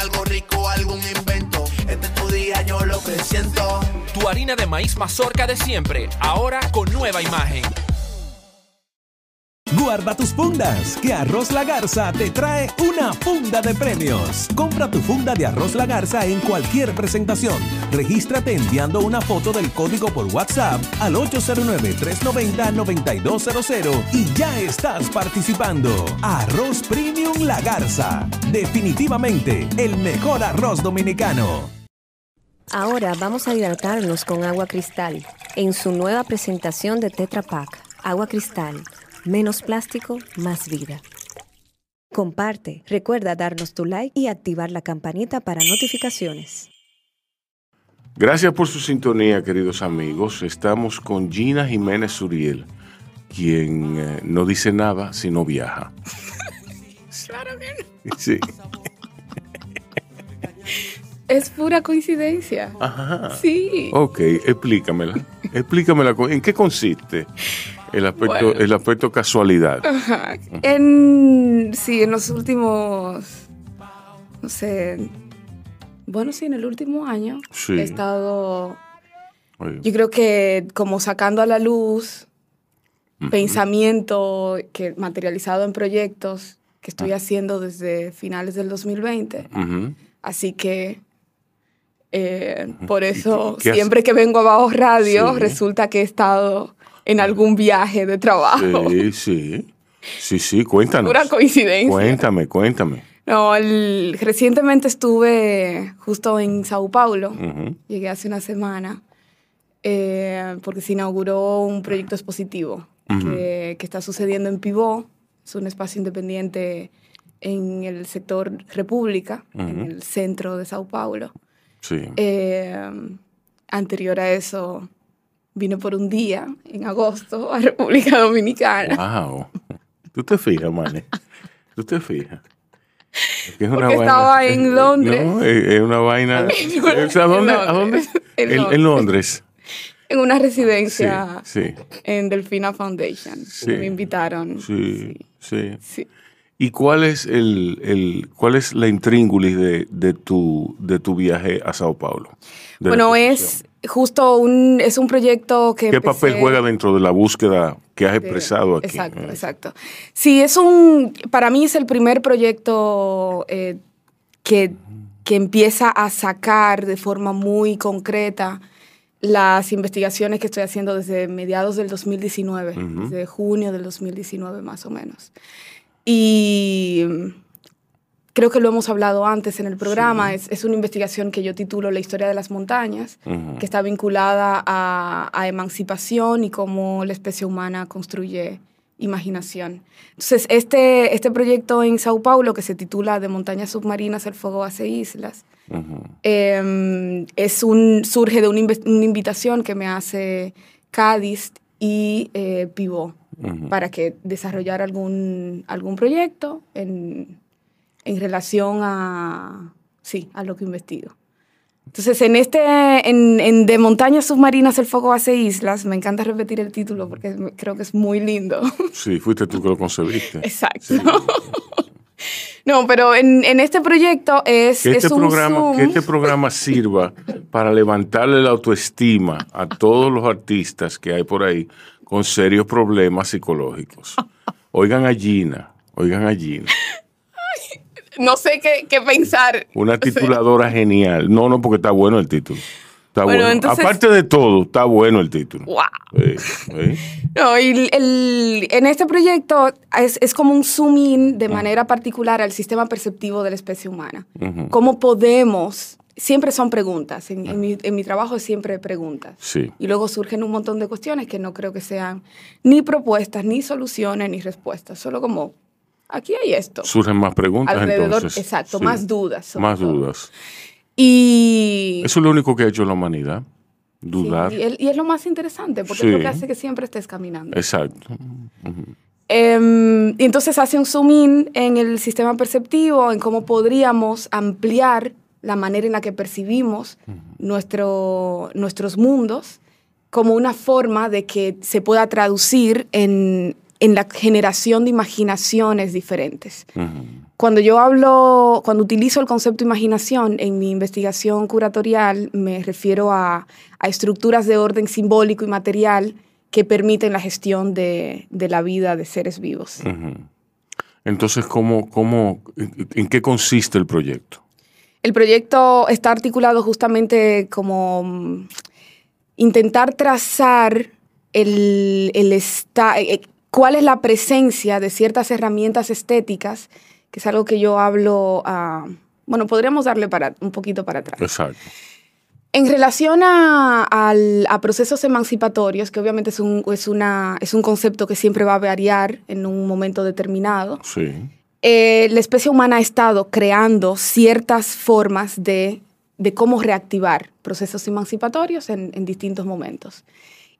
Algo rico, algún invento. Este es tu día, yo lo que siento. Tu harina de maíz mazorca de siempre, ahora con nueva imagen. Guarda tus fundas, que Arroz La Garza te trae una funda de premios. Compra tu funda de Arroz La Garza en cualquier presentación. Regístrate enviando una foto del código por WhatsApp al 809-390-9200 y ya estás participando. Arroz Premium La Garza. Definitivamente el mejor arroz dominicano. Ahora vamos a hidratarnos con agua cristal en su nueva presentación de Tetra Pak. Agua cristal, menos plástico, más vida. Comparte, recuerda darnos tu like y activar la campanita para notificaciones. Gracias por su sintonía, queridos amigos. Estamos con Gina Jiménez Suriel, quien eh, no dice nada si no viaja. Claro que no. Sí. Es pura coincidencia. Ajá. Sí. Ok, explícamela. Explícamela. ¿En qué consiste el aspecto, Bueno. el aspecto casualidad? Ajá. En, sí, en los últimos, no sé, bueno, sí, en el último año Sí. he estado, Oye, yo creo que como sacando a la luz pensamiento que materializado en proyectos que estoy haciendo desde finales del 2020. ujú. Así que eh, por eso siempre que vengo a Bajo Radio Sí. resulta que he estado en algún viaje de trabajo. Sí, sí. Sí, sí, cuéntanos. Pura coincidencia. Cuéntame, cuéntame. No, el- recientemente estuve justo en Sao Paulo. Ujú. Llegué hace una semana eh, porque se inauguró un proyecto expositivo que, que está sucediendo en Pivot. Es un espacio independiente en el sector República, en el centro de Sao Paulo. Sí. Eh, anterior a eso, vine por un día, en agosto, a República Dominicana. Wow. Tú te fijas, Mane. Tú te fijas. Es que es Porque estaba en Londres. No, es, una vaina. O sea, ¿a dónde? ¿A dónde? En En, en Londres. En una Sí, residencia sí, en Delfina Foundation. Sí. Me invitaron. sí, sí. Sí. ¿Y cuál es el, el cuál es la intríngulis de, de tu de tu viaje a Sao Paulo? Bueno, es justo un, es un proyecto que... ¿Qué papel juega dentro de la búsqueda que has expresado aquí? Exacto, Eh, exacto. Sí, es un... Para mí es el primer proyecto eh, que, que empieza a sacar de forma muy concreta las investigaciones que estoy haciendo desde mediados del 2019, desde junio del 2019 más o menos. Y mm, creo que lo hemos hablado antes en el programa, es, es una investigación que yo titulo La historia de las montañas, Ujú. que está vinculada a, a emancipación y cómo la especie humana construye imaginación. Entonces, este, este proyecto en Sao Paulo, que se titula De montañas submarinas el fuego hace islas, ujú. eh, es un, surge de una, una invitación que me hace Cádiz y eh, Pivot Ujú. para que desarrollara algún, algún proyecto en, en relación a, sí, a lo que investigo. Entonces, en este, en, en De montañas submarinas el fuego hace islas, me encanta repetir el título porque creo que es muy lindo. Sí, fuiste tú que lo concebiste. Exacto. No, pero en, en este proyecto es, Que este, es un programa, Zoom. que este programa sirva para levantarle la autoestima a todos los artistas que hay por ahí con serios problemas psicológicos. Oigan a Gina, oigan a Gina. No sé qué, qué pensar. Una tituladora genial. No, no, porque está bueno el título. Está Bueno, bueno. entonces- Aparte de todo, está bueno el título. Wow. Sí, sí. No, y el- el- en este proyecto es, es como un zoom in de manera particular al sistema perceptivo de la especie humana. Ujú. ¿Cómo podemos? Siempre son preguntas. En, en mi, en mi trabajo es siempre preguntas. Sí. Y luego surgen un montón de cuestiones que no creo que sean ni propuestas, ni soluciones, ni respuestas. Solo como, aquí hay esto. Surgen más preguntas Alrededor, entonces. exacto, Sí. más dudas. Más todo. dudas. Y, Eso es lo único que ha hecho la humanidad. Dudar. sí, y, el- y es lo más interesante, porque es Sí. lo que hace que siempre estés caminando. Exacto. Em, y entonces hace un zoom in en el sistema perceptivo, en cómo podríamos ampliar la manera en la que percibimos nuestro, nuestros mundos como una forma de que se pueda traducir en, en la generación de imaginaciones diferentes. Cuando yo hablo, cuando utilizo el concepto imaginación en mi investigación curatorial, me refiero a, a estructuras de orden simbólico y material que permiten la gestión de, de la vida de seres vivos. Entonces, ¿cómo, cómo, en, qué consiste el proyecto? El proyecto está articulado justamente como mm, intentar trazar el, el esta- eh, cuál es la presencia de ciertas herramientas estéticas, que es algo que yo hablo, a- bueno, podríamos darle para, un poquito para atrás. Exacto. En relación a, al- a procesos emancipatorios, que obviamente es un, es, una, es un concepto que siempre va a variar en un momento determinado, Sí. eh, la especie humana ha estado creando ciertas formas de, de cómo reactivar procesos emancipatorios en, en distintos momentos.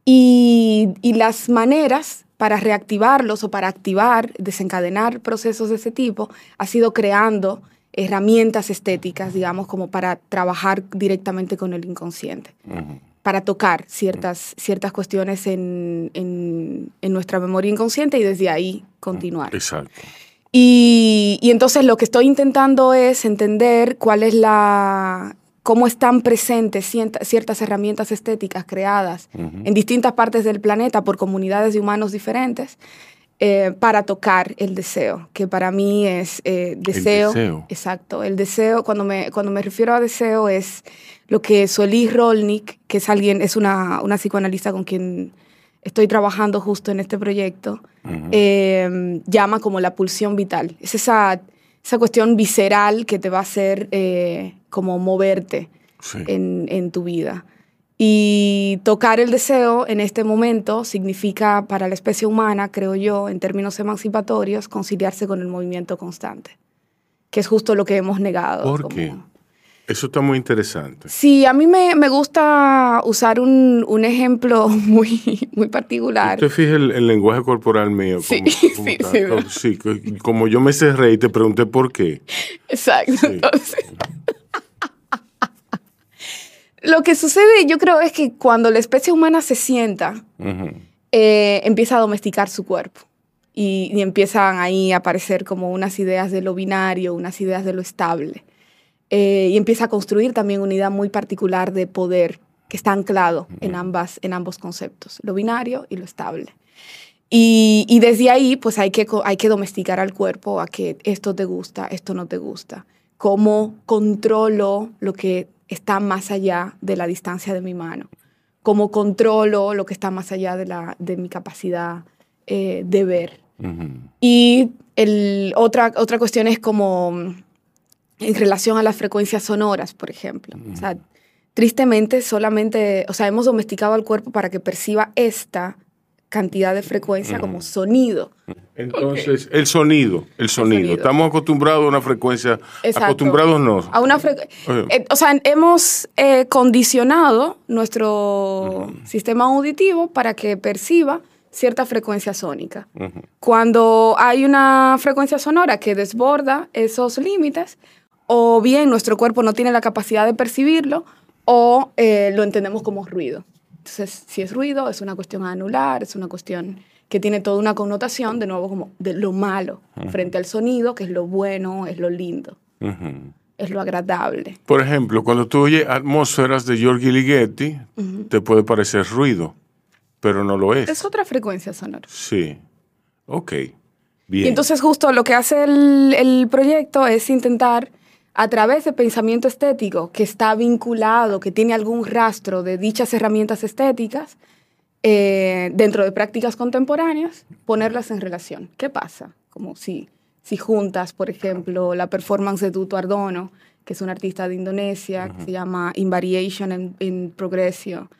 Y, y las maneras para reactivarlos o para activar, desencadenar procesos de ese tipo, ha sido creando herramientas estéticas, digamos, como para trabajar directamente con el inconsciente para tocar ciertas, ciertas cuestiones en, en- en nuestra memoria inconsciente y desde ahí continuar. Exacto. Y, y entonces lo que estoy intentando es entender cuál es la cómo están presentes ciertas herramientas estéticas creadas Ujú. en distintas partes del planeta por comunidades de humanos diferentes eh, para tocar el deseo, que para mí es eh, deseo, deseo. Exacto, el deseo, cuando me, cuando me refiero a deseo es lo que Solís Rolnik, que es alguien, es una, una psicoanalista con quien estoy trabajando justo en este proyecto, eh, llama como la pulsión vital. Es esa, esa cuestión visceral que te va a hacer eh, como moverte Sí. en, en tu vida. Y tocar el deseo en este momento significa para la especie humana, creo yo, en términos emancipatorios, conciliarse con el movimiento constante, que es justo lo que hemos negado. ¿Por como- qué? Eso está muy interesante. Sí, a mí me, me gusta usar un, un ejemplo muy, muy particular. Usted fija el, el lenguaje corporal mío. Sí, como- sí, como sí, sí, que- como yo me cerré y te pregunté por qué. Exacto. Entonces, lo que sucede, yo creo, es que cuando la especie humana se sienta, Ujú. eh, empieza a domesticar su cuerpo. Y, y empiezan ahí a aparecer como unas ideas de lo binario, unas ideas de lo estable. Eh, y empieza a construir también una idea muy particular de poder que está anclado en, ambas, en ambos conceptos, lo binario y lo estable. Y, y desde ahí, pues hay que, hay que domesticar al cuerpo a que esto te gusta, esto no te gusta. Cómo controlo lo que está más allá de la distancia de mi mano. Cómo controlo lo que está más allá de, la, de mi capacidad eh, de ver. Y el, otra, otra cuestión es como en relación a las frecuencias sonoras, por ejemplo. O sea, tristemente solamente, o sea, hemos domesticado al cuerpo para que perciba esta cantidad de frecuencia como sonido. Entonces, el sonido, el sonido. sonido. Estamos acostumbrados a una frecuencia. Exacto. Acostumbrados no. A una Oye. eh, o sea, hemos eh, condicionado nuestro sistema auditivo para que perciba cierta frecuencia sónica. Ujú. Cuando hay una frecuencia sonora que desborda esos límites, o bien nuestro cuerpo no tiene la capacidad de percibirlo, o eh, lo entendemos como ruido. Entonces, si es ruido, es una cuestión a anular, es una cuestión que tiene toda una connotación, de nuevo, como de lo malo, frente al sonido, que es lo bueno, es lo lindo, es lo agradable. Por ejemplo, cuando tú oyes atmósferas de Giorgi Ligeti, te puede parecer ruido, pero no lo es. Es otra frecuencia sonora. Sí. Ok. Bien. Y entonces justo lo que hace el, el proyecto es intentar, a través de pensamiento estético que está vinculado, que tiene algún rastro de dichas herramientas estéticas, eh, dentro de prácticas contemporáneas, ponerlas en relación. ¿Qué pasa? Como si, si juntas, por ejemplo, la performance de Tutu Ardono, que es un artista de Indonesia, que se llama Invariation and in Progressio,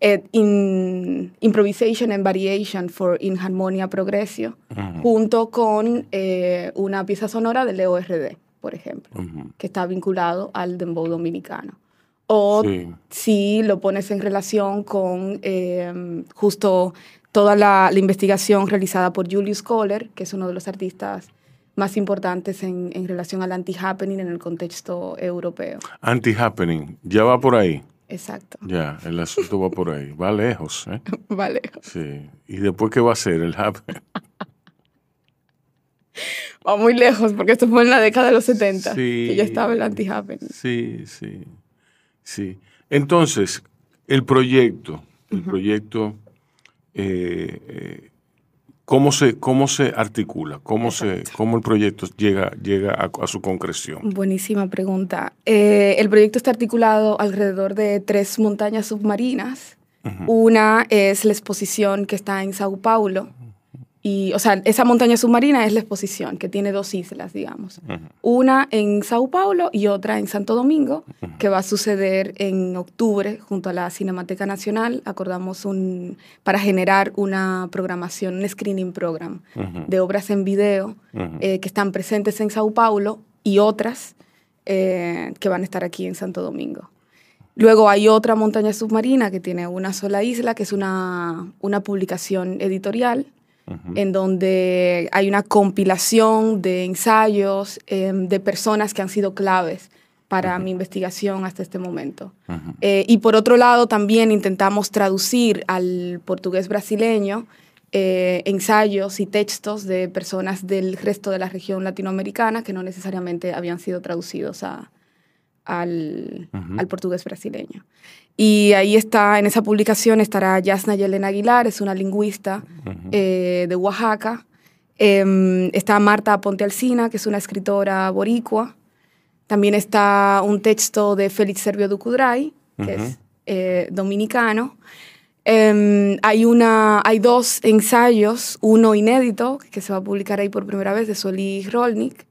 eh, in, Improvisation and Variation for Inharmonia Progressio, junto con eh, una pieza sonora de Leo RD, por ejemplo, que está vinculado al dembow dominicano. O Sí. si lo pones en relación con eh, justo toda la, la investigación realizada por Julius Kohler, que es uno de los artistas más importantes en, en relación al anti-happening en el contexto europeo. Anti-happening, ya va por ahí. Exacto. Ya, el asunto va por ahí. Va lejos, ¿eh? Vale. Sí. ¿Y después qué va a hacer el happening? Va muy lejos porque esto fue en la década de los 70, Sí. que ya estaba el anti-happening. Sí, sí, sí. Entonces, el proyecto, el proyecto, eh, eh, ¿cómo, se, ¿cómo se articula? ¿Cómo, se, cómo el proyecto llega, llega a, a su concreción? Buenísima pregunta. Eh, el proyecto está articulado alrededor de tres montañas submarinas. Una es la exposición que está en Sao Paulo. Y, o sea, esa montaña submarina es la exposición, que tiene dos islas, digamos. Una en Sao Paulo y otra en Santo Domingo, que va a suceder en octubre junto a la Cinemateca Nacional. Acordamos un, para generar una programación, un screening program de obras en video eh, que están presentes en Sao Paulo y otras eh, que van a estar aquí en Santo Domingo. Luego hay otra montaña submarina que tiene una sola isla, que es una, una publicación editorial, en donde hay una compilación de ensayos eh, de personas que han sido claves para mi investigación hasta este momento. Eh, y por otro lado, también intentamos traducir al portugués brasileño eh, ensayos y textos de personas del resto de la región latinoamericana que no necesariamente habían sido traducidos a, al, al portugués brasileño. Y ahí está, en esa publicación estará Yasna Yelena Aguilar, es una lingüista eh, de Oaxaca. Em, está Marta Ponte Alsina, que es una escritora boricua. También está un texto de Félix Servio Ducudray, que es eh, dominicano. Em, hay, una, hay dos ensayos, uno inédito, que se va a publicar ahí por primera vez, de Solís Rolnik,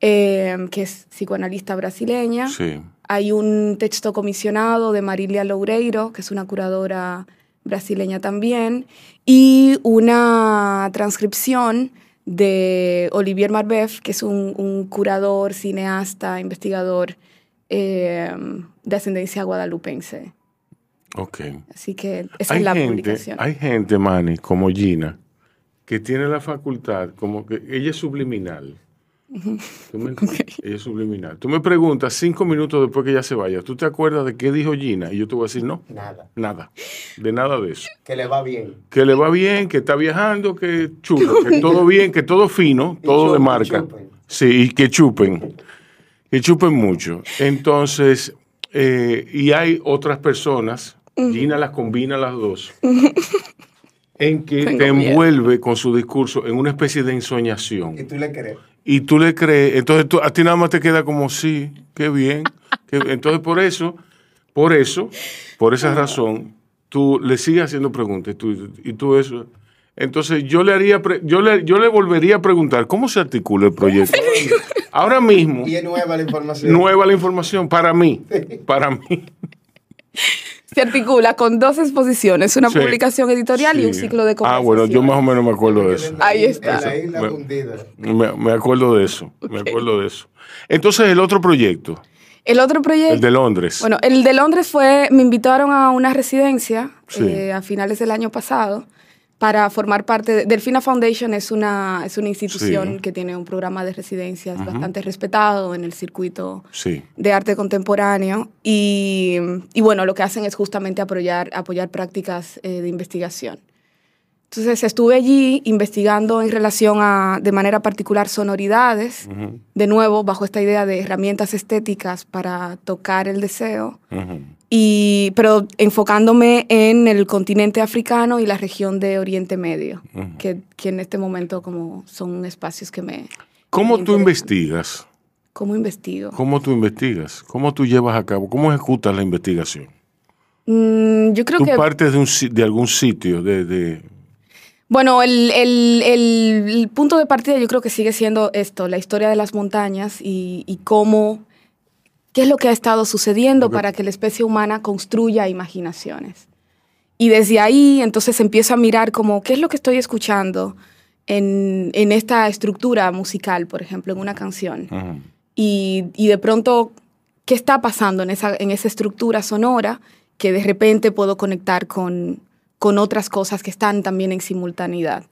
em, que es psicoanalista brasileña. Sí. Hay un texto comisionado de Marilia Loureiro, que es una curadora brasileña también, y una transcripción de Olivier Marbeuf, que es un, un curador, cineasta, investigador eh, de ascendencia guadalupense. Ok. Así que esa Hay es la gente, publicación. hay gente, Manny, como Gina, que tiene la facultad, como que ella es subliminal. ¿Tú me es subliminal. Tú me preguntas cinco minutos después que ella se vaya, ¿tú te acuerdas de qué dijo Gina? Y yo te voy a decir, no, Nada. nada, de nada de eso. Que le va bien. Que le va bien, que está viajando, que chulo, que todo bien, que todo fino, Y todo de marca. chupen. Sí, y que chupen. Que chupen mucho. Entonces, eh, y hay otras personas, Gina las combina las dos, en que Tengo te miedo. envuelve con su discurso en una especie de ensoñación. Y tú le crees. Y tú le crees, entonces tú- a ti nada más te queda como, sí, qué bien. qué bien". Entonces, por eso, por eso, por esa razón, tú le sigues haciendo preguntas y tú, y tú eso. Entonces, yo le haría, pre- yo le, yo le volvería a preguntar, ¿cómo se articula el proyecto? Ahora mismo, Y es nueva la información. nueva la información para mí, para mí. Se articula con dos exposiciones, una Sí. publicación editorial y un ciclo de Ah, bueno, yo más o menos me acuerdo de eso. Ahí está. En la isla Me- hundida. Me, me acuerdo de eso, me acuerdo de eso. Entonces, el otro proyecto, El otro proyecto... el de Londres. Bueno, el de Londres fue, me invitaron a una residencia Sí. eh, a finales del año pasado para formar parte de Delfina Foundation es una, es una institución Sí. que tiene un programa de residencias bastante respetado en el circuito Sí. de arte contemporáneo y, y bueno, lo que hacen es justamente apoyar, apoyar prácticas eh, de investigación. Entonces estuve allí investigando en relación a, de manera particular, sonoridades, de nuevo, bajo esta idea de herramientas estéticas para tocar el deseo. Ujú. Y, pero enfocándome en el continente africano y la región de Oriente Medio, que, que en este momento como son espacios que me... ¿Cómo me tú investigas? ¿Cómo investigo? ¿Cómo tú investigas? ¿Cómo tú llevas a cabo? ¿Cómo ejecutas la investigación? Mm, yo creo Tú que... partes de, un, de algún sitio, de, de- Bueno, el, el- el- el punto de partida yo creo que sigue siendo esto, la historia de las montañas y, y cómo, qué es lo que ha estado sucediendo para que la especie humana construya imaginaciones. Y desde ahí entonces empiezo a mirar como, ¿qué es lo que estoy escuchando en, en esta estructura musical, por ejemplo, en una canción? Y, y de pronto, ¿qué está pasando en esa, en esa estructura sonora que de repente puedo conectar con, con otras cosas que están también en simultaneidad?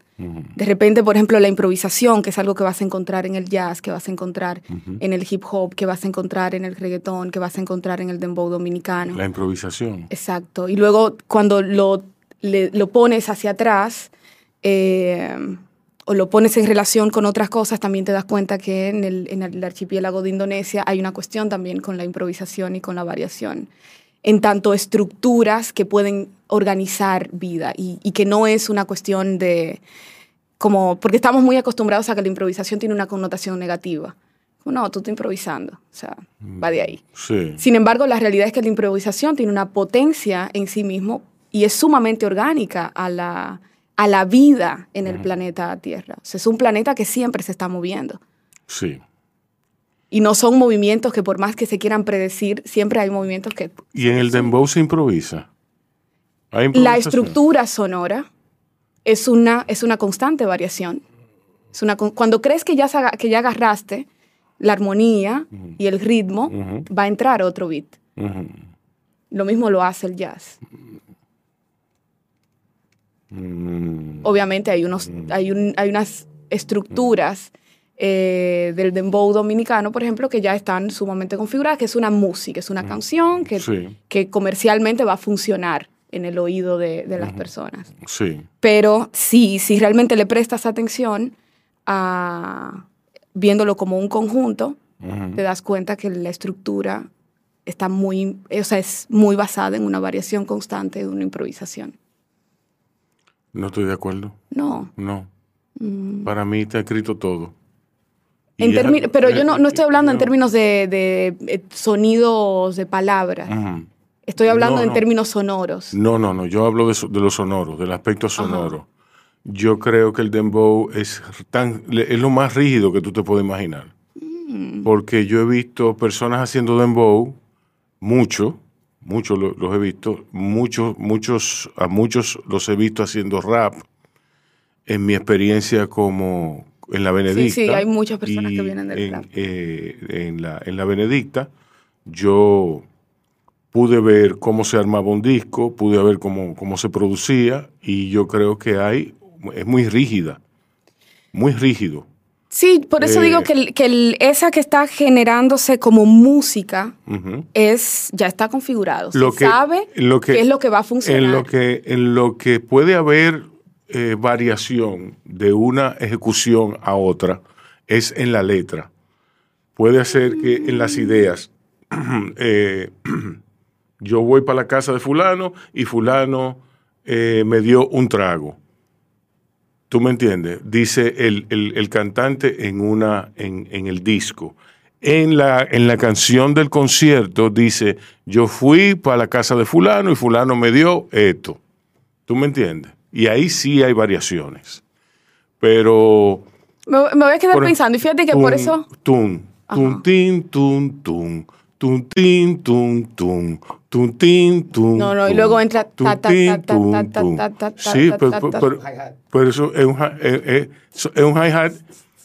De repente, por ejemplo, la improvisación, que es algo que vas a encontrar en el jazz, que vas a encontrar en el hip hop, que vas a encontrar en el reggaetón, que vas a encontrar en el dembow dominicano. la improvisación. Exacto. Y luego cuando lo, le- lo pones hacia atrás eh, o lo pones en relación con otras cosas, también te das cuenta que en el, en el archipiélago de Indonesia hay una cuestión también con la improvisación y con la variación. En tanto estructuras que pueden organizar vida y, y que no es una cuestión de como porque estamos muy acostumbrados a que la improvisación tiene una connotación negativa. No, tú estás improvisando, o sea, va de ahí. Sí. Sin embargo, la realidad es que la improvisación tiene una potencia en sí mismo y es sumamente orgánica a la, a la vida en el planeta Tierra. O sea, es un planeta que siempre se está moviendo. Sí. Y no son movimientos que por más que se quieran predecir, siempre hay movimientos que... Y en el dembow se improvisa. La estructura sonora es una, es una constante variación. Es una, cuando crees que ya, que ya agarraste la armonía y el ritmo, va a entrar otro beat. Lo mismo lo hace el jazz. Mm. obviamente hay, unos, hay, un- hay unas estructuras eh, del dembow dominicano, por ejemplo, que ya están sumamente configuradas, que es una música, es una canción que, Sí. que comercialmente va a funcionar en el oído de, de las personas. Sí. Pero si, si realmente le prestas atención a viéndolo como un conjunto, te das cuenta que la estructura está muy, o sea, es muy basada en una variación constante de una improvisación. No estoy de acuerdo. No. No. Para mí está escrito todo. En ya- pero yo no, no estoy hablando en no. términos de, de, eh, sonidos de palabras. Estoy hablando No, en no. términos sonoros. No, no, no. Yo hablo de, so- de lo sonoro, del aspecto sonoro. Yo creo que el dembow es, tan, es lo más rígido que tú te puedes imaginar. Mm. Porque yo he visto personas haciendo dembow, mucho, muchos lo- los he visto, muchos, muchos, a muchos los he visto haciendo rap en mi experiencia como en la Benedicta. sí, hay muchas personas que vienen del en, rap. eh, en, la, en la Benedicta, yo pude ver cómo se armaba un disco, pude ver cómo, cómo se producía y yo creo que hay, es muy rígida, muy rígido. Sí, por eso Eh, digo que, el- que el- esa que está generándose como música es ya está configurado. Lo Se que- sabe lo que- qué es lo que va a funcionar. En lo que, en lo que puede haber eh, variación de una ejecución a otra es en la letra. Puede ser que en las ideas, eh, yo voy para la casa de fulano y fulano eh, me dio un trago. ¿Tú me entiendes? Dice el, el- cantante en, una, en, en el disco. En la, en la canción del concierto dice, yo fui para la casa de fulano y fulano me dio esto. ¿Tú me entiendes? Y ahí sí hay variaciones. Pero... me, me voy a quedar por- pensando y fíjate que por eso... Tun, Ajá. tin, tun, tun, tun, tin, tun, tun, tun, tin, tun, No, no, y luego entra Sí, pero, eso es un, so- es un hi-hat.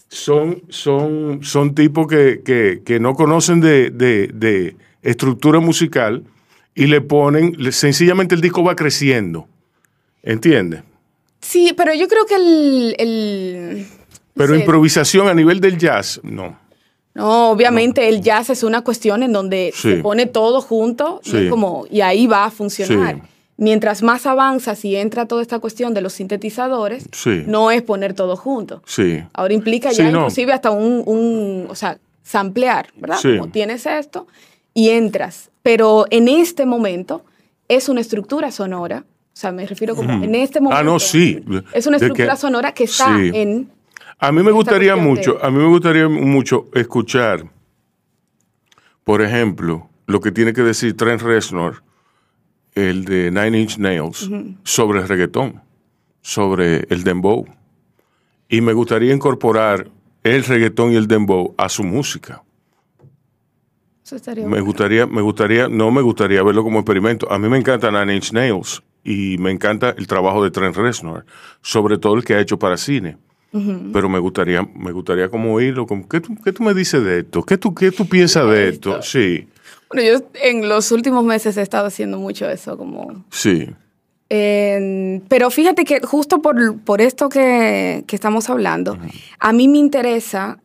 Son, son, son tipos que, que, que no conocen de, de- de estructura musical y le ponen, sencillamente el disco va creciendo. ¿Entiendes? Sí, pero yo creo que el... el- no Pero sé. improvisación a nivel del jazz, no. No, obviamente el jazz es una cuestión en donde Sí. se pone todo junto y, es como, y ahí va a funcionar. Sí. Mientras más avanzas y entra toda esta cuestión de los sintetizadores, no es poner todo junto. Ahora implica ya no. inclusive hasta un, un, o sea, samplear, ¿verdad? Como tienes esto y entras. Pero en este momento es una estructura sonora. O sea, me refiero como en este momento. Ah, no, sí. Es una estructura que- sonora que está sí. en. A mí me gustaría mucho, de- a mí me gustaría mucho escuchar, por ejemplo, lo que tiene que decir Trent Reznor, el de Nine Inch Nails, sobre el reggaetón, sobre el dembow. Y me gustaría incorporar el reggaetón y el dembow a su música. Eso estaría Me bueno. gustaría, me gustaría, no me gustaría verlo como experimento. A mí me encanta Nine Inch Nails y me encanta el trabajo de Trent Reznor, sobre todo el que ha hecho para cine. Pero me gustaría, me gustaría como oírlo. Como, ¿qué, tú, ¿Qué tú me dices de esto? ¿Qué tú, qué tú piensas de esto? Sí, Bueno, yo en los últimos meses he estado haciendo mucho eso, como sí. Pero fíjate que justo por, por esto que, que estamos hablando, a mí me interesa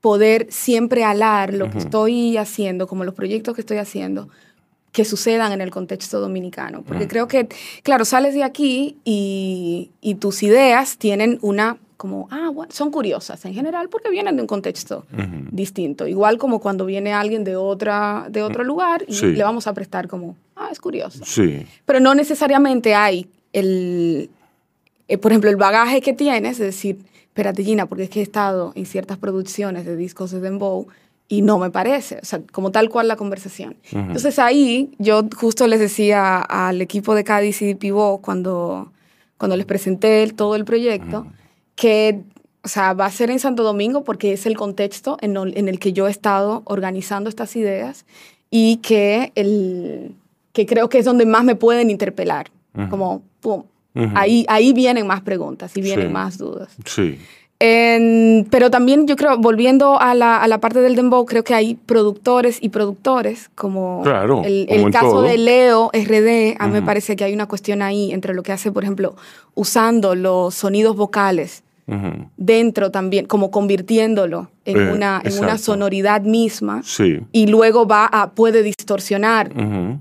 poder siempre alar lo que estoy haciendo, como los proyectos que estoy haciendo, que sucedan en el contexto dominicano. Porque creo que, claro, sales de aquí y, y tus ideas tienen una, como, ah, bueno, son curiosas en general porque vienen de un contexto distinto. Igual como cuando viene alguien de, otra, de otro lugar y Sí. le vamos a prestar como, ah, es curioso Sí, pero no necesariamente hay el, eh, por ejemplo, el bagaje que tienes, es decir, espérate Gina, porque es que he estado en ciertas producciones de discos de Dembow y no me parece, o sea, como tal cual la conversación. Entonces ahí yo justo les decía al equipo de Cádiz y Pivot cuando, cuando les presenté todo el proyecto, que, o sea, va a ser en Santo Domingo porque es el contexto en, en el que yo he estado organizando estas ideas y que, el, que creo que es donde más me pueden interpelar. Como, pum, ahí, ahí vienen más preguntas y vienen Sí. más dudas. sí. En- pero también yo creo, volviendo a la, a la parte del dembow, creo que hay productores y productores, como Claro, el, como el en caso todo. de Leo RD, a mí me parece que hay una cuestión ahí entre lo que hace, por ejemplo, usando los sonidos vocales dentro también, como convirtiéndolo en, Eh, una, en una sonoridad misma Sí. y luego va a, puede distorsionar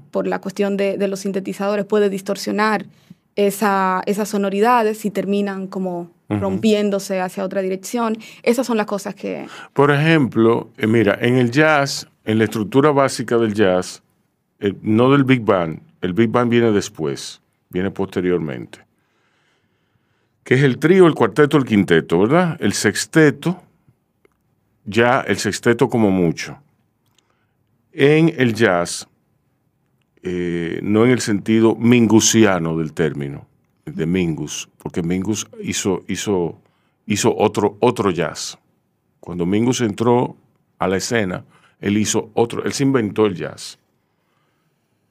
por la cuestión de, de los sintetizadores, puede distorsionar esa, esas sonoridades y terminan como rompiéndose hacia otra dirección. Esas son las cosas que... Por ejemplo, eh, mira, en el jazz, en la estructura básica del jazz, eh, no del Big Bang, el Big Bang viene después, viene posteriormente, que es el trío, el cuarteto, el quinteto, ¿verdad? El sexteto, ya el sexteto como mucho. En el jazz, eh, no en el sentido mingusiano del término, de Mingus, porque Mingus hizo, hizo, hizo otro, otro jazz. Cuando Mingus entró a la escena, él hizo otro, él se inventó el jazz.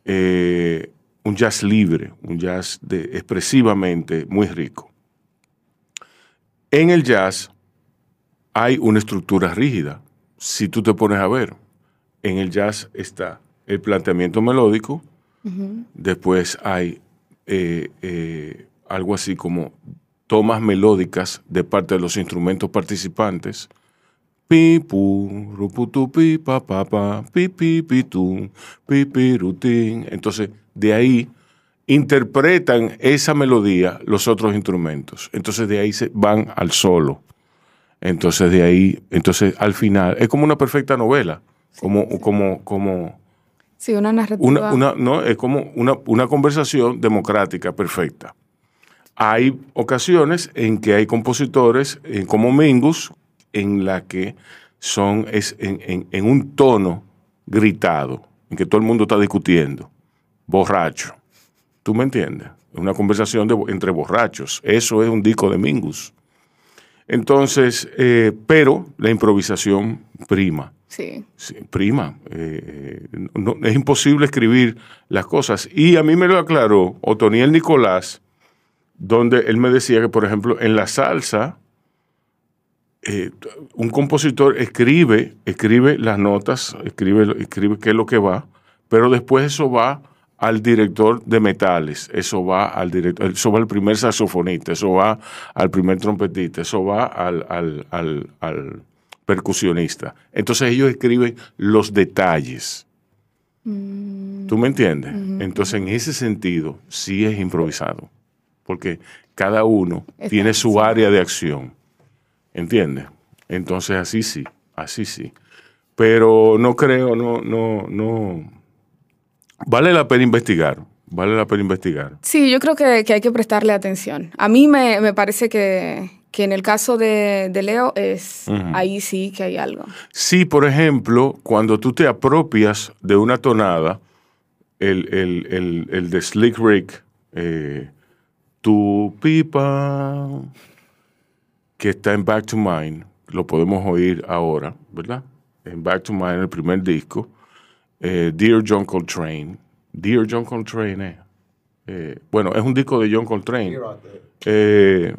Eh, un jazz libre, un jazz de, expresivamente muy rico. En el jazz hay una estructura rígida. Si tú te pones a ver, en el jazz está el planteamiento melódico, después hay eh, eh, algo así como tomas melódicas de parte de los instrumentos participantes. Pi, pu, rupu, tu, pi, pa, pa, pa, pi, pi, pi, tu, pi, pi, rutín. Entonces, de ahí interpretan esa melodía los otros instrumentos. Entonces, de ahí se van al solo. Entonces, de ahí, entonces, al final, es como una perfecta novela. Como, como, como, Sí, una narrativa. una, no, es como una, una conversación democrática perfecta. Hay ocasiones en que hay compositores eh, como Mingus en la que son es en, en- un tono gritado, en que todo el mundo está discutiendo, borracho. ¿Tú me entiendes? Es una conversación de- entre borrachos. Eso es un disco de Mingus. Entonces, eh, pero la improvisación prima. Sí. Prima. Eh, no- es imposible escribir las cosas. Y a mí me lo aclaró Otoniel Nicolás, donde él me decía que, por ejemplo, en la salsa, eh, un compositor escribe, escribe las notas, escribe, escribe qué es lo que va, pero después eso va al director de metales, eso va al director, eso va al primer saxofonista, eso va al primer trompetista, eso va al- al- al percusionista. Entonces ellos escriben los detalles. ¿Tú me entiendes? Entonces en ese sentido sí es improvisado, porque cada uno tiene su área de acción. ¿Entiendes? Entonces así sí, así sí. pero no creo, no, no, no. Vale la pena investigar, vale la pena investigar. Sí, yo creo que, que hay que prestarle atención. A mí me, me parece que, que en el caso de, de Leo es ahí sí que hay algo. Sí, por ejemplo, cuando tú te apropias de una tonada, el, el, el, el de Slick Rick, eh, tu pipa, que está en Back to Mine, lo podemos oír ahora, ¿verdad? En Back to Mine, el primer disco, eh, Dear John Coltrane, Dear John Coltrane, eh, eh, bueno, es un disco de John Coltrane. Eh,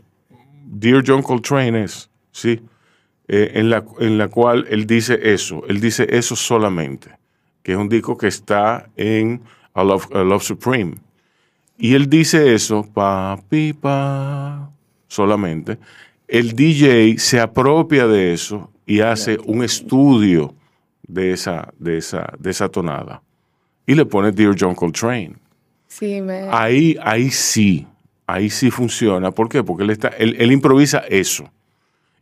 Dear John Coltrane es, sí, eh, en, la, en la cual él dice eso, él dice eso solamente, que es un disco que está en A Love, A Love Supreme. Y él dice eso, pa, pi, pa, solamente. El DJ se apropia de eso y hace un estudio de esa, de esa, de esa tonada. Y le pone Dear John Coltrane. Sí, me, Ahí, ahí sí, ahí sí funciona. ¿Por qué? Porque él, está, él, él improvisa eso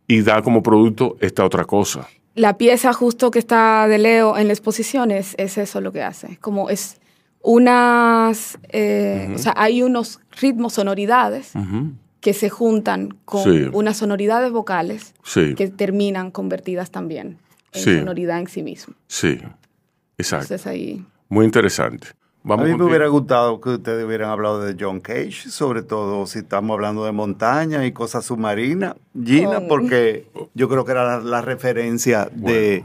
y da como producto esta otra cosa. la pieza justo que está de Leo en la exposición es, es eso lo que hace. Como es unas, eh, o sea, hay unos ritmos, sonoridades que se juntan con Sí. unas sonoridades vocales Sí, que terminan convertidas también en Sí. sonoridad en sí mismo. sí, exacto. Entonces ahí... Muy interesante. A mí me hubiera gustado que ustedes hubieran hablado de John Cage, sobre todo si estamos hablando de montaña y cosas submarinas. Gina, Con- porque yo creo que era la, la referencia de,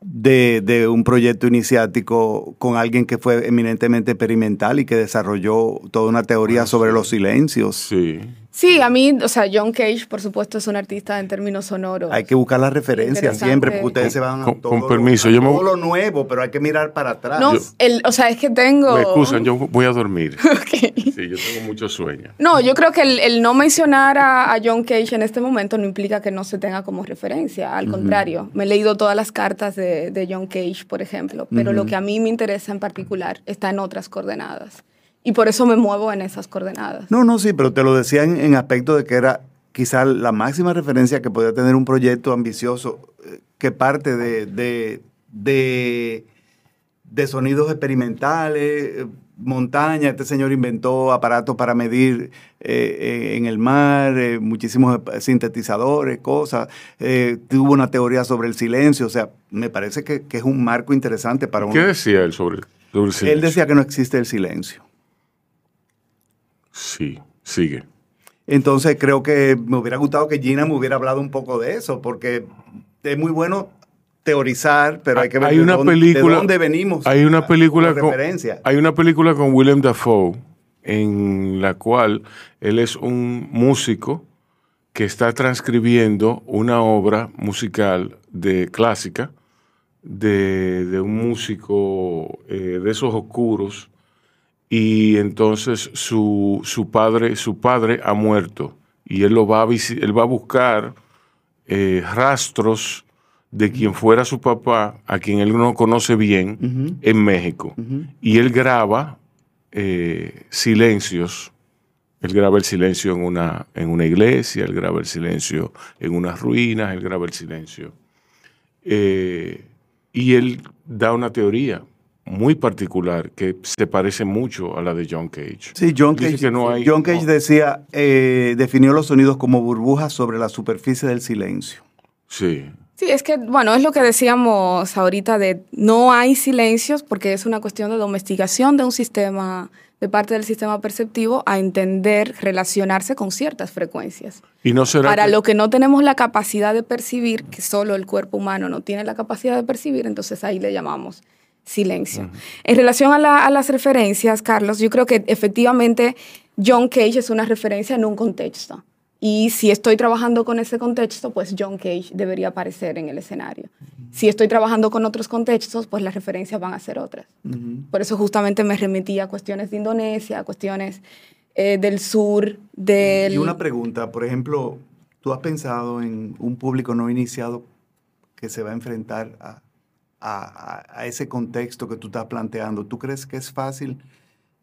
de, de un proyecto iniciático con alguien que fue eminentemente experimental y que desarrolló toda una teoría sobre los silencios. Sí, Sí, a mí, o sea, John Cage, por supuesto, es un artista en términos sonoros. Hay que buscar las referencias siempre, porque ustedes se van a Con- todo, con lo- permiso, a yo me- todo lo nuevo, pero hay que mirar para atrás. No, el, o sea, es que tengo... me excusan, yo voy a dormir. Ok. Sí, yo tengo mucho sueño. No, yo creo que el, el no mencionar a, a John Cage en este momento no implica que no se tenga como referencia. Al contrario, me he leído todas las cartas de, de John Cage, por ejemplo, pero lo que a mí me interesa en particular está en otras coordenadas. Y por eso me muevo en esas coordenadas. No, no, sí, pero te lo decía en, en aspecto de que era quizá la máxima referencia que podía tener un proyecto ambicioso eh, que parte de, de, de, de sonidos experimentales, eh, montaña, este señor inventó aparatos para medir eh, eh, en el mar, eh, muchísimos sintetizadores, cosas, eh, tuvo una teoría sobre el silencio, o sea, me parece que, que es un marco interesante para un... ¿Qué decía él sobre, sobre el silencio? Él decía que no existe el silencio. Sí, sigue. Entonces creo que me hubiera gustado que Gina me hubiera hablado un poco de eso, porque es muy bueno teorizar, pero hay que ver hay de, una dónde, película, de dónde venimos. Hay una película con, referencia. hay una película con Willem Dafoe en la cual él es un músico que está transcribiendo una obra musical de clásica de, de un músico eh, de esos oscuros y entonces su, su padre su padre ha muerto y él lo va a él va a buscar eh, rastros de quien fuera su papá, a quien él no conoce bien, en México. Y él graba eh, silencios. Él graba el silencio en una, en una iglesia, él graba el silencio en unas ruinas, él graba el silencio. Eh, y él da una teoría muy particular que se parece mucho a la de John Cage. Sí, John Dice Cage, que no hay- John Cage no. decía, eh, definió los sonidos como burbujas sobre la superficie del silencio. Sí. Sí, es que, bueno, es lo que decíamos ahorita de no hay silencios porque es una cuestión de domesticación de un sistema, de parte del sistema perceptivo, a entender, relacionarse con ciertas frecuencias. Y no será Para que- lo que no tenemos la capacidad de percibir, que solo el cuerpo humano no tiene la capacidad de percibir, entonces ahí le llamamos silencio. En relación a, la- a las referencias, Carlos, yo creo que efectivamente John Cage es una referencia en un contexto. Y si estoy trabajando con ese contexto, pues John Cage debería aparecer en el escenario. Si estoy trabajando con otros contextos, pues las referencias van a ser otras. Por eso justamente me remití a cuestiones de Indonesia, a cuestiones eh, del sur, del... Y una pregunta, por ejemplo, ¿tú has pensado en un público no iniciado que se va a enfrentar a- a- a ese contexto que tú estás planteando? ¿Tú crees que es fácil,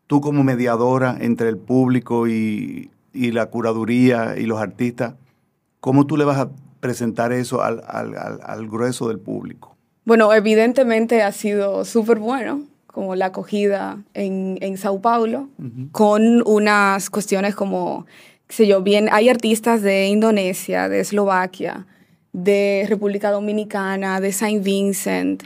tú como mediadora entre el público y, y la curaduría y los artistas, cómo tú le vas a presentar eso al, al- al- al grueso del público? Bueno, evidentemente ha sido súper bueno, como la acogida en, en Sao Paulo, con unas cuestiones como, qué sé yo, bien, hay artistas de Indonesia, de Eslovaquia, de República Dominicana, de Saint Vincent,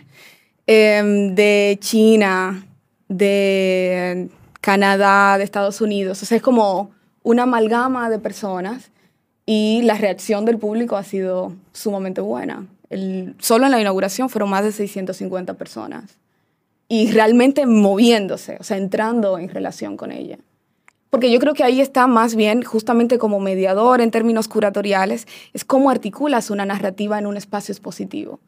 em, de China, de Canadá, de Estados Unidos. O sea, es como una amalgama de personas y la reacción del público ha sido sumamente buena. Solo en la inauguración fueron más de 650 personas y realmente moviéndose, o sea, entrando en relación con ella. Porque yo creo que ahí está más bien justamente como mediador en términos curatoriales, es cómo articulas una narrativa en un espacio expositivo,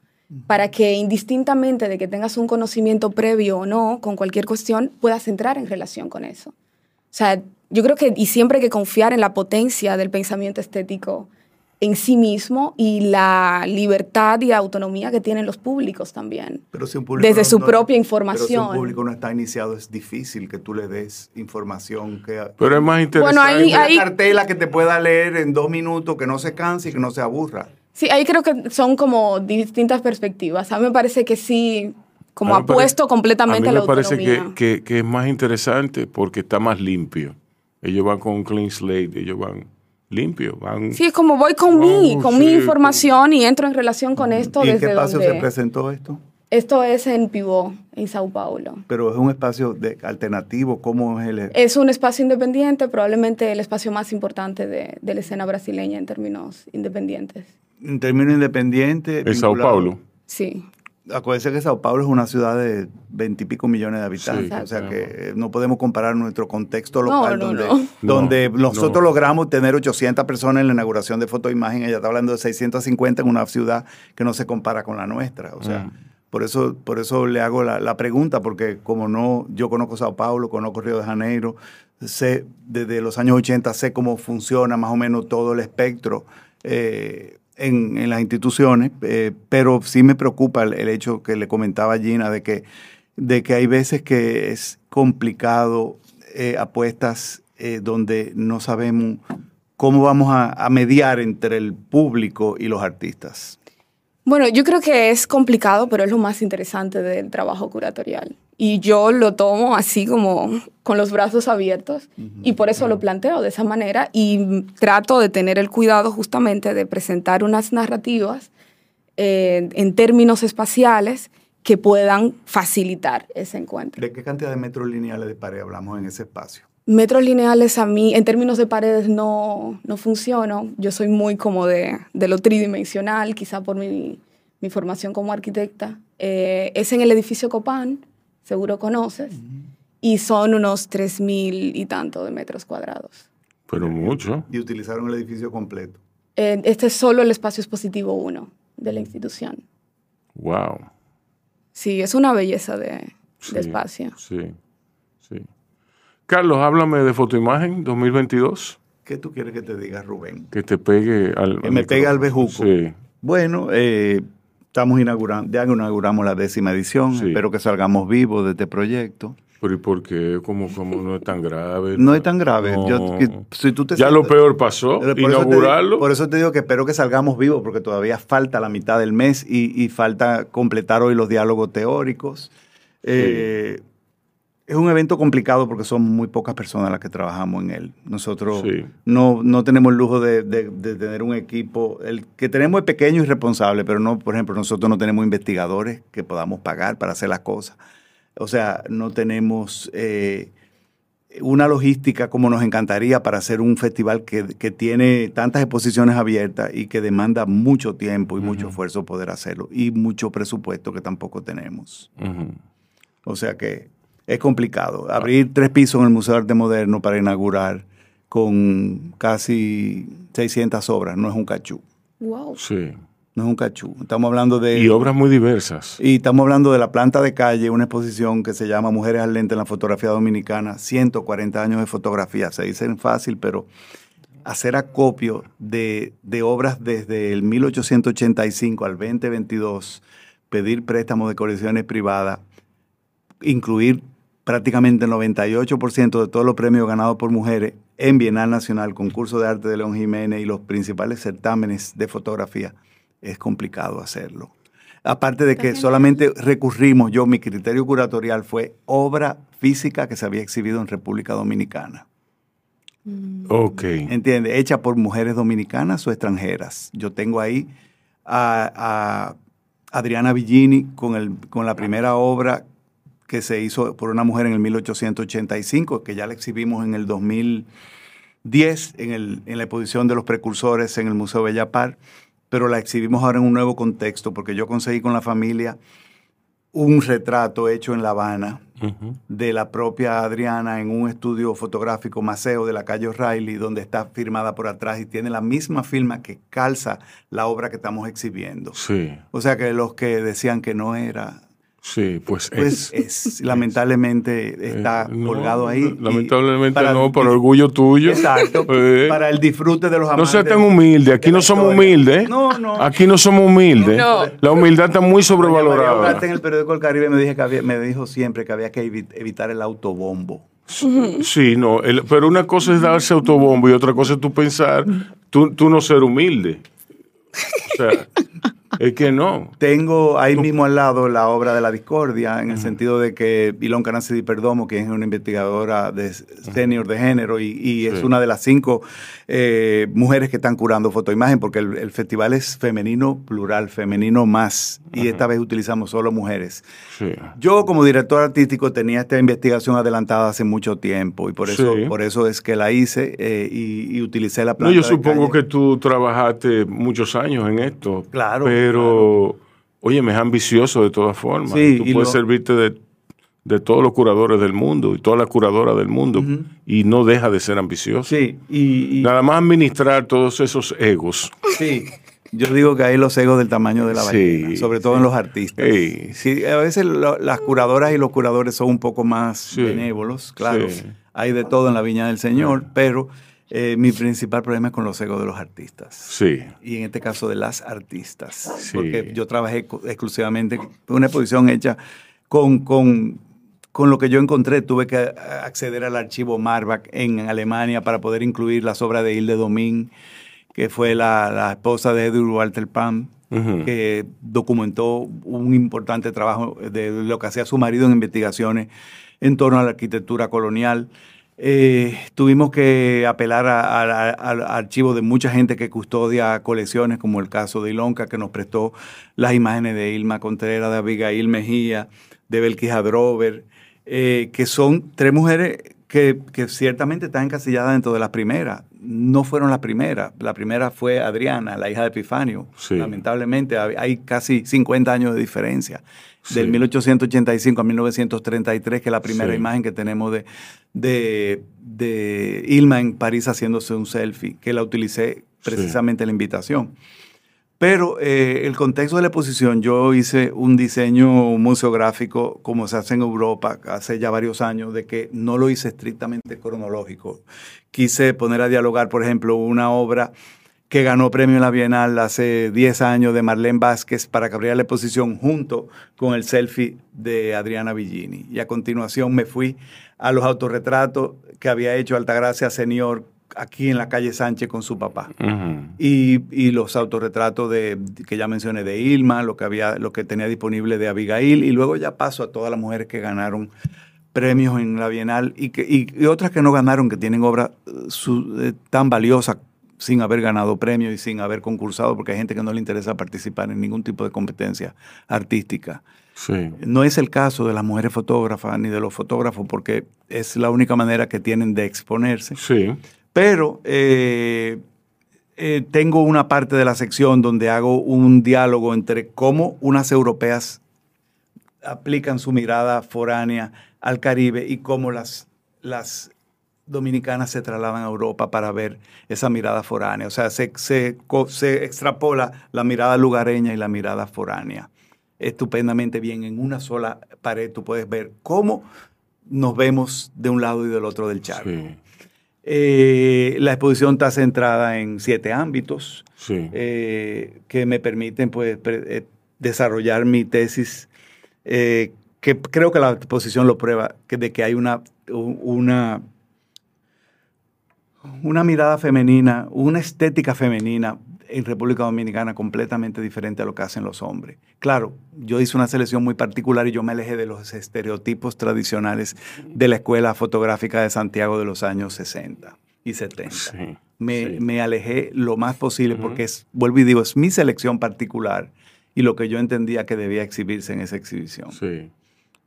para que indistintamente de que tengas un conocimiento previo o no con cualquier cuestión, puedas entrar en relación con eso. O sea, yo creo que y siempre hay que confiar en la potencia del pensamiento estético en sí mismo y la libertad y autonomía que tienen los públicos también. Pero si un público desde no- su no- propia Pero si información. un público no está iniciado, es difícil que tú le des información que... Pero es más interesante. Bueno, ahí- una ahí- cartela que te pueda leer en dos minutos, que no se canse y que no se aburra. Sí, ahí creo que son como distintas perspectivas. A mí me parece que sí, como A apuesto pare- completamente a, a mí la me parece autonomía. que, que- que es más interesante porque está más limpio. Ellos van con un clean slate, ellos van limpios, van... Sí, es como voy con mi, Oh, con mi sí, información y entro en relación con esto ¿Y en desde qué espacio donde... se presentó esto? Esto es en Pivot, en Sao Paulo. Pero es un espacio de, alternativo, ¿cómo es el...? Es un espacio independiente, probablemente el espacio más importante de, de la escena brasileña en términos independientes. En términos independientes... En Sao Paulo. Sí. Acuérdense que Sao Paulo es una ciudad de veintipico millones de habitantes, Sí, o sea que eh, no podemos comparar nuestro contexto local no, donde, no. donde No, nosotros no. logramos tener 800 personas en la inauguración de fotoimagen, ella está hablando de 650 en una ciudad que no se compara con la nuestra, o sea, Mm. por eso por eso le hago la, la pregunta porque como no yo conozco Sao Paulo, conozco Río de Janeiro, sé desde los años 80 sé cómo funciona más o menos todo el espectro eh, en, las instituciones, eh, pero sí me preocupa el, hecho que le comentaba Gina de que, de que hay veces que es complicado eh, apuestas eh, donde no sabemos cómo vamos a mediar entre el público y los artistas. Bueno, yo creo que es complicado, pero es lo más interesante del trabajo curatorial. Y yo lo tomo así como con los brazos abiertos y por eso lo planteo de esa manera y trato de tener el cuidado justamente de presentar unas narrativas eh, en términos espaciales que puedan facilitar ese encuentro. ¿De qué cantidad de metros lineales de pared hablamos en ese espacio? Metros lineales a mí, en términos de paredes, no, no funciono. Yo soy muy como de, de lo tridimensional, quizá por mi, mi formación como arquitecta. Eh, es en el edificio Copán, seguro conoces, y son unos 3.000 y tanto de metros cuadrados. Pero mucho. Y utilizaron el edificio completo. Eh, este es solo el espacio expositivo 1 de la institución. Wow. Sí, es una belleza de, espacio. Sí, sí. Carlos, háblame de fotoimagen 2022. ¿Qué tú quieres que te diga, Rubén? Que te pegue al. Que me pegue al bejuco. Sí. Bueno, eh, estamos inaugurando, ya inauguramos la décima edición. Sí. Espero que salgamos vivos de este proyecto. Pero ¿y por qué? Como, como no es tan grave. No es tan grave. No. Yo- que- si tú te ya lo peor pasó. Pero por eso te digo- Inaugurarlo. por eso te digo que espero que salgamos vivos, porque todavía falta la mitad del mes y, y falta completar hoy los diálogos teóricos. Eh, es un evento complicado porque son muy pocas personas las que trabajamos en él. Nosotros Sí. no, no tenemos el lujo de, de- de tener un equipo. El que tenemos es pequeño y responsable, pero no, por ejemplo, nosotros no tenemos investigadores que podamos pagar para hacer las cosas. O sea, no tenemos eh, una logística como nos encantaría para hacer un festival que, que tiene tantas exposiciones abiertas y que demanda mucho tiempo y mucho esfuerzo poder hacerlo y mucho presupuesto que tampoco tenemos. O sea que es complicado. Abrir tres pisos en el Museo de Arte Moderno para inaugurar con casi 600 obras no es un cachú. Wow. Sí. No es un cachú. Estamos hablando de... Y obras muy diversas. Y estamos hablando de la planta de calle, una exposición que se llama Mujeres al Lente en la fotografía dominicana, 140 años de fotografía. Se dicen fácil, pero hacer acopio de, de obras desde el 1885 al 2022, pedir préstamos de colecciones privadas, incluir prácticamente el 98% de todos los premios ganados por mujeres en Bienal Nacional, Concurso de Arte de León Jiménez y los principales certámenes de fotografía, es complicado hacerlo. Aparte de que solamente recurrimos, yo mi criterio curatorial fue obra física que se había exhibido en República Dominicana. Ok. ¿Entiende? Hecha por mujeres dominicanas o extranjeras. Yo tengo ahí a, a Adriana Villini con, el, con la primera obra que se hizo por una mujer en el 1885, que ya la exhibimos en el 2010 en, el, en la exposición de los precursores en el Museo Bellapar, pero la exhibimos ahora en un nuevo contexto, porque yo conseguí con la familia un retrato hecho en La Habana de la propia Adriana en un estudio fotográfico Maceo de la calle O'Reilly, donde está firmada por atrás y tiene la misma firma que calza la obra que estamos exhibiendo. Sí, O sea que los que decían que no era, sí, pues, pues es. es, lamentablemente está Eh, no, colgado ahí. Lamentablemente para- no, por orgullo tuyo. Exacto, Eh, para el disfrute de los no amantes. seas tan humilde, aquí no somos humildes. ¿eh? No, no. Aquí no somos humildes. No. La humildad está muy sobrevalorada. En el periódico El Caribe me, dije que había- me dijo siempre que había que evi- evitar el autobombo. Sí, no, el- pero una cosa es darse autobombo y otra cosa es tú pensar, tú, tú no ser humilde. O sea, es que no. Tengo ahí mismo al lado la obra de la discordia, en el sentido de que Ilon Cancidi Perdomo, que es una investigadora de senior de género y, y es Sí. una de las cinco eh, mujeres que están curando fotoimagen, porque el, el festival es femenino plural, femenino más, y esta vez utilizamos solo mujeres. Sí. Yo como director artístico tenía esta investigación adelantada hace mucho tiempo y por eso, Sí. por eso es que la hice eh, y, y utilicé la No, planta yo de supongo calle. que tú trabajaste muchos años en esto. Claro, Pero, oye, me es ambicioso de todas formas. Sí, tú y puedes lo- servirte de, de todos los curadores del mundo y todas las curadoras del mundo y no deja de ser ambicioso. Sí, y, y- Nada más administrar todos esos egos. Sí, yo digo que hay los egos del tamaño de la Sí, ballena, sobre todo en los artistas. Sí. Sí, a veces lo- las curadoras y los curadores son un poco más benévolos, claro. sí. Hay de todo en la viña del Señor, pero eh, mi principal problema es con los egos de los artistas. Sí. Y en este caso de las artistas. Sí. Porque yo trabajé exclusivamente en una exposición hecha con, con, con lo que yo encontré. Tuve que eh, acceder al archivo Marbach en Alemania para poder incluir las obras de Hilde Domin, que fue la, la esposa de Edward Walter Pam, que documentó un importante trabajo de lo que hacía su marido en investigaciones en torno a la arquitectura colonial. Eh, tuvimos que apelar al archivo de mucha gente que custodia colecciones, como el caso de Ilonca, que nos prestó las imágenes de Ilma Contreras, de Abigail Mejía, de Belkis Drover, eh, que son tres mujeres que, que ciertamente están encasilladas dentro de las primeras. No fueron las primeras. La primera fue Adriana, la hija de Epifanio. Sí. Lamentablemente hay casi 50 años de diferencia. Del Sí. 1885 a 1933, que es la primera Sí. imagen que tenemos de, de, de Ilma en París haciéndose un selfie, que la utilicé precisamente en la invitación. Pero eh, el contexto de la exposición, yo hice un diseño museográfico como se hace en Europa hace ya varios años, de que no lo hice estrictamente cronológico. Quise poner a dialogar, por ejemplo, una obra que ganó premio en la Bienal hace 10 años de Marlene Vázquez para que abriera la exposición junto con el selfie de Adriana Villini. Y a continuación me fui a los autorretratos que había hecho Altagracia Senior aquí en la calle Sánchez con su papá. Y, y los autorretratos de, que ya mencioné de Ilma, lo que, había, lo que tenía disponible de Abigail, y luego ya paso a todas las mujeres que ganaron premios en la Bienal y, que, y, y otras que no ganaron, que tienen obras eh, eh, tan valiosas sin haber ganado premios y sin haber concursado, porque hay gente que no le interesa participar en ningún tipo de competencia artística. Sí. No es el caso de las mujeres fotógrafas ni de los fotógrafos, porque es la única manera que tienen de exponerse. Sí. Pero eh, eh, tengo una parte de la sección donde hago un diálogo entre cómo unas europeas aplican su mirada foránea al Caribe y cómo las, las dominicanas se trasladan a Europa para ver esa mirada foránea. O sea, se, se, se extrapola la mirada lugareña y la mirada foránea. Estupendamente bien, en una sola pared tú puedes ver cómo nos vemos de un lado y del otro del charco. Sí. Eh, la exposición está centrada en siete ámbitos Sí. eh, que me permiten pues, pre- eh, desarrollar mi tesis, eh, que creo que la exposición lo prueba, que de que hay una, una, una mirada femenina, una estética femenina en República Dominicana completamente diferente a lo que hacen los hombres. Claro, yo hice una selección muy particular y yo me alejé de los estereotipos tradicionales de la escuela fotográfica de Santiago de los años 60 y 70. Sí, me, sí. me alejé lo más posible porque es, vuelvo y digo, es mi selección particular y lo que yo entendía que debía exhibirse en esa exhibición. Sí.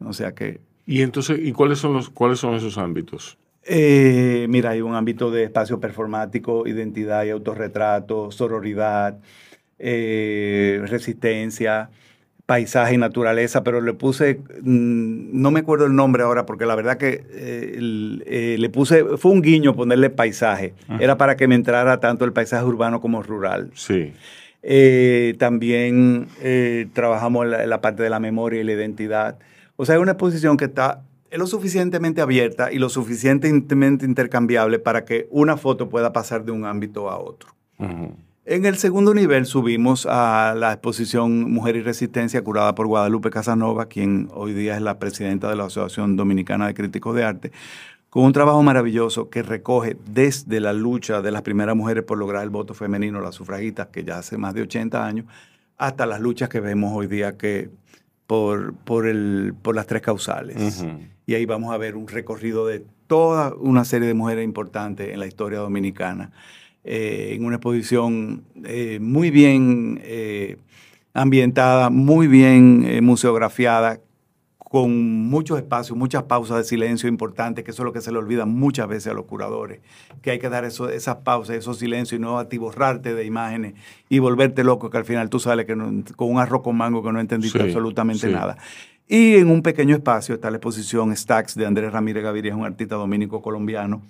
O sea que Y entonces, ¿y cuáles son los cuáles son esos ámbitos? Eh, mira, hay un ámbito de espacio performático, identidad y autorretrato, sororidad, eh, resistencia, paisaje y naturaleza, pero le puse, mm, no me acuerdo el nombre ahora, porque la verdad que eh, le puse, fue un guiño ponerle paisaje, era para que me entrara tanto el paisaje urbano como rural. Sí. También trabajamos la, la parte de la memoria y la identidad. O sea, es una exposición que está es lo suficientemente abierta y lo suficientemente intercambiable para que una foto pueda pasar de un ámbito a otro. En el segundo nivel subimos a la exposición Mujer y Resistencia curada por Guadalupe Casanova, quien hoy día es la presidenta de la Asociación Dominicana de Críticos de Arte, con un trabajo maravilloso que recoge desde la lucha de las primeras mujeres por lograr el voto femenino, las sufragistas, que ya hace más de 80 años, hasta las luchas que vemos hoy día que por, por, el, por las tres causales. Y ahí vamos a ver un recorrido de toda una serie de mujeres importantes en la historia dominicana, eh, en una exposición eh, muy bien eh, ambientada, muy bien museografiada, con muchos espacios, muchas pausas de silencio importantes, que eso es lo que se le olvida muchas veces a los curadores, que hay que dar eso- esas pausas, esos silencios y no atiborrarte de imágenes y volverte loco, que al final tú sales que no- con un arroz con mango que no entendiste Sí, absolutamente sí. nada. Y en un pequeño espacio está la exposición Stacks de Andrés Ramírez Gaviria, es un artista dominico colombiano,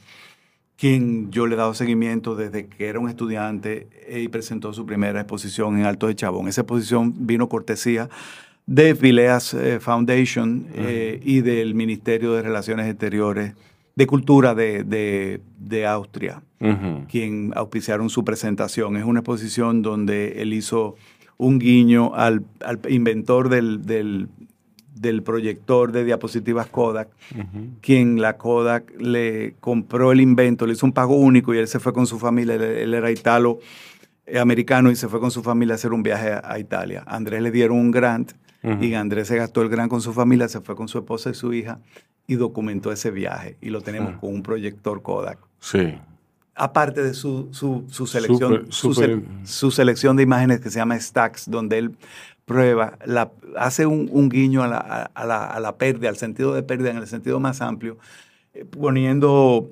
quien yo le he dado seguimiento desde que era un estudiante eh, y presentó su primera exposición en Alto de Chabón. Esa exposición vino cortesía de Phileas eh, Foundation eh, y del Ministerio de Relaciones Exteriores de Cultura de, de- de Austria Ujú. quien auspiciaron su presentación. Es una exposición donde él hizo un guiño al, al inventor del, del- del proyector de diapositivas Kodak, quien la Kodak le compró el invento, le hizo un pago único y él se fue con su familia, él, él era italo eh, americano y se fue con su familia a hacer un viaje a, a Italia. A Andrés le dieron un grant y Andrés se gastó el grant con su familia, se fue con su esposa y su hija y documentó ese viaje. Y lo tenemos con un proyector Kodak. Sí. aparte de su, su, su selección, su, selección de imágenes que se llama Stacks, donde él prueba, la, hace un, un guiño a la, a, a la, a la pérdida, al sentido de pérdida en el sentido más amplio, eh, poniendo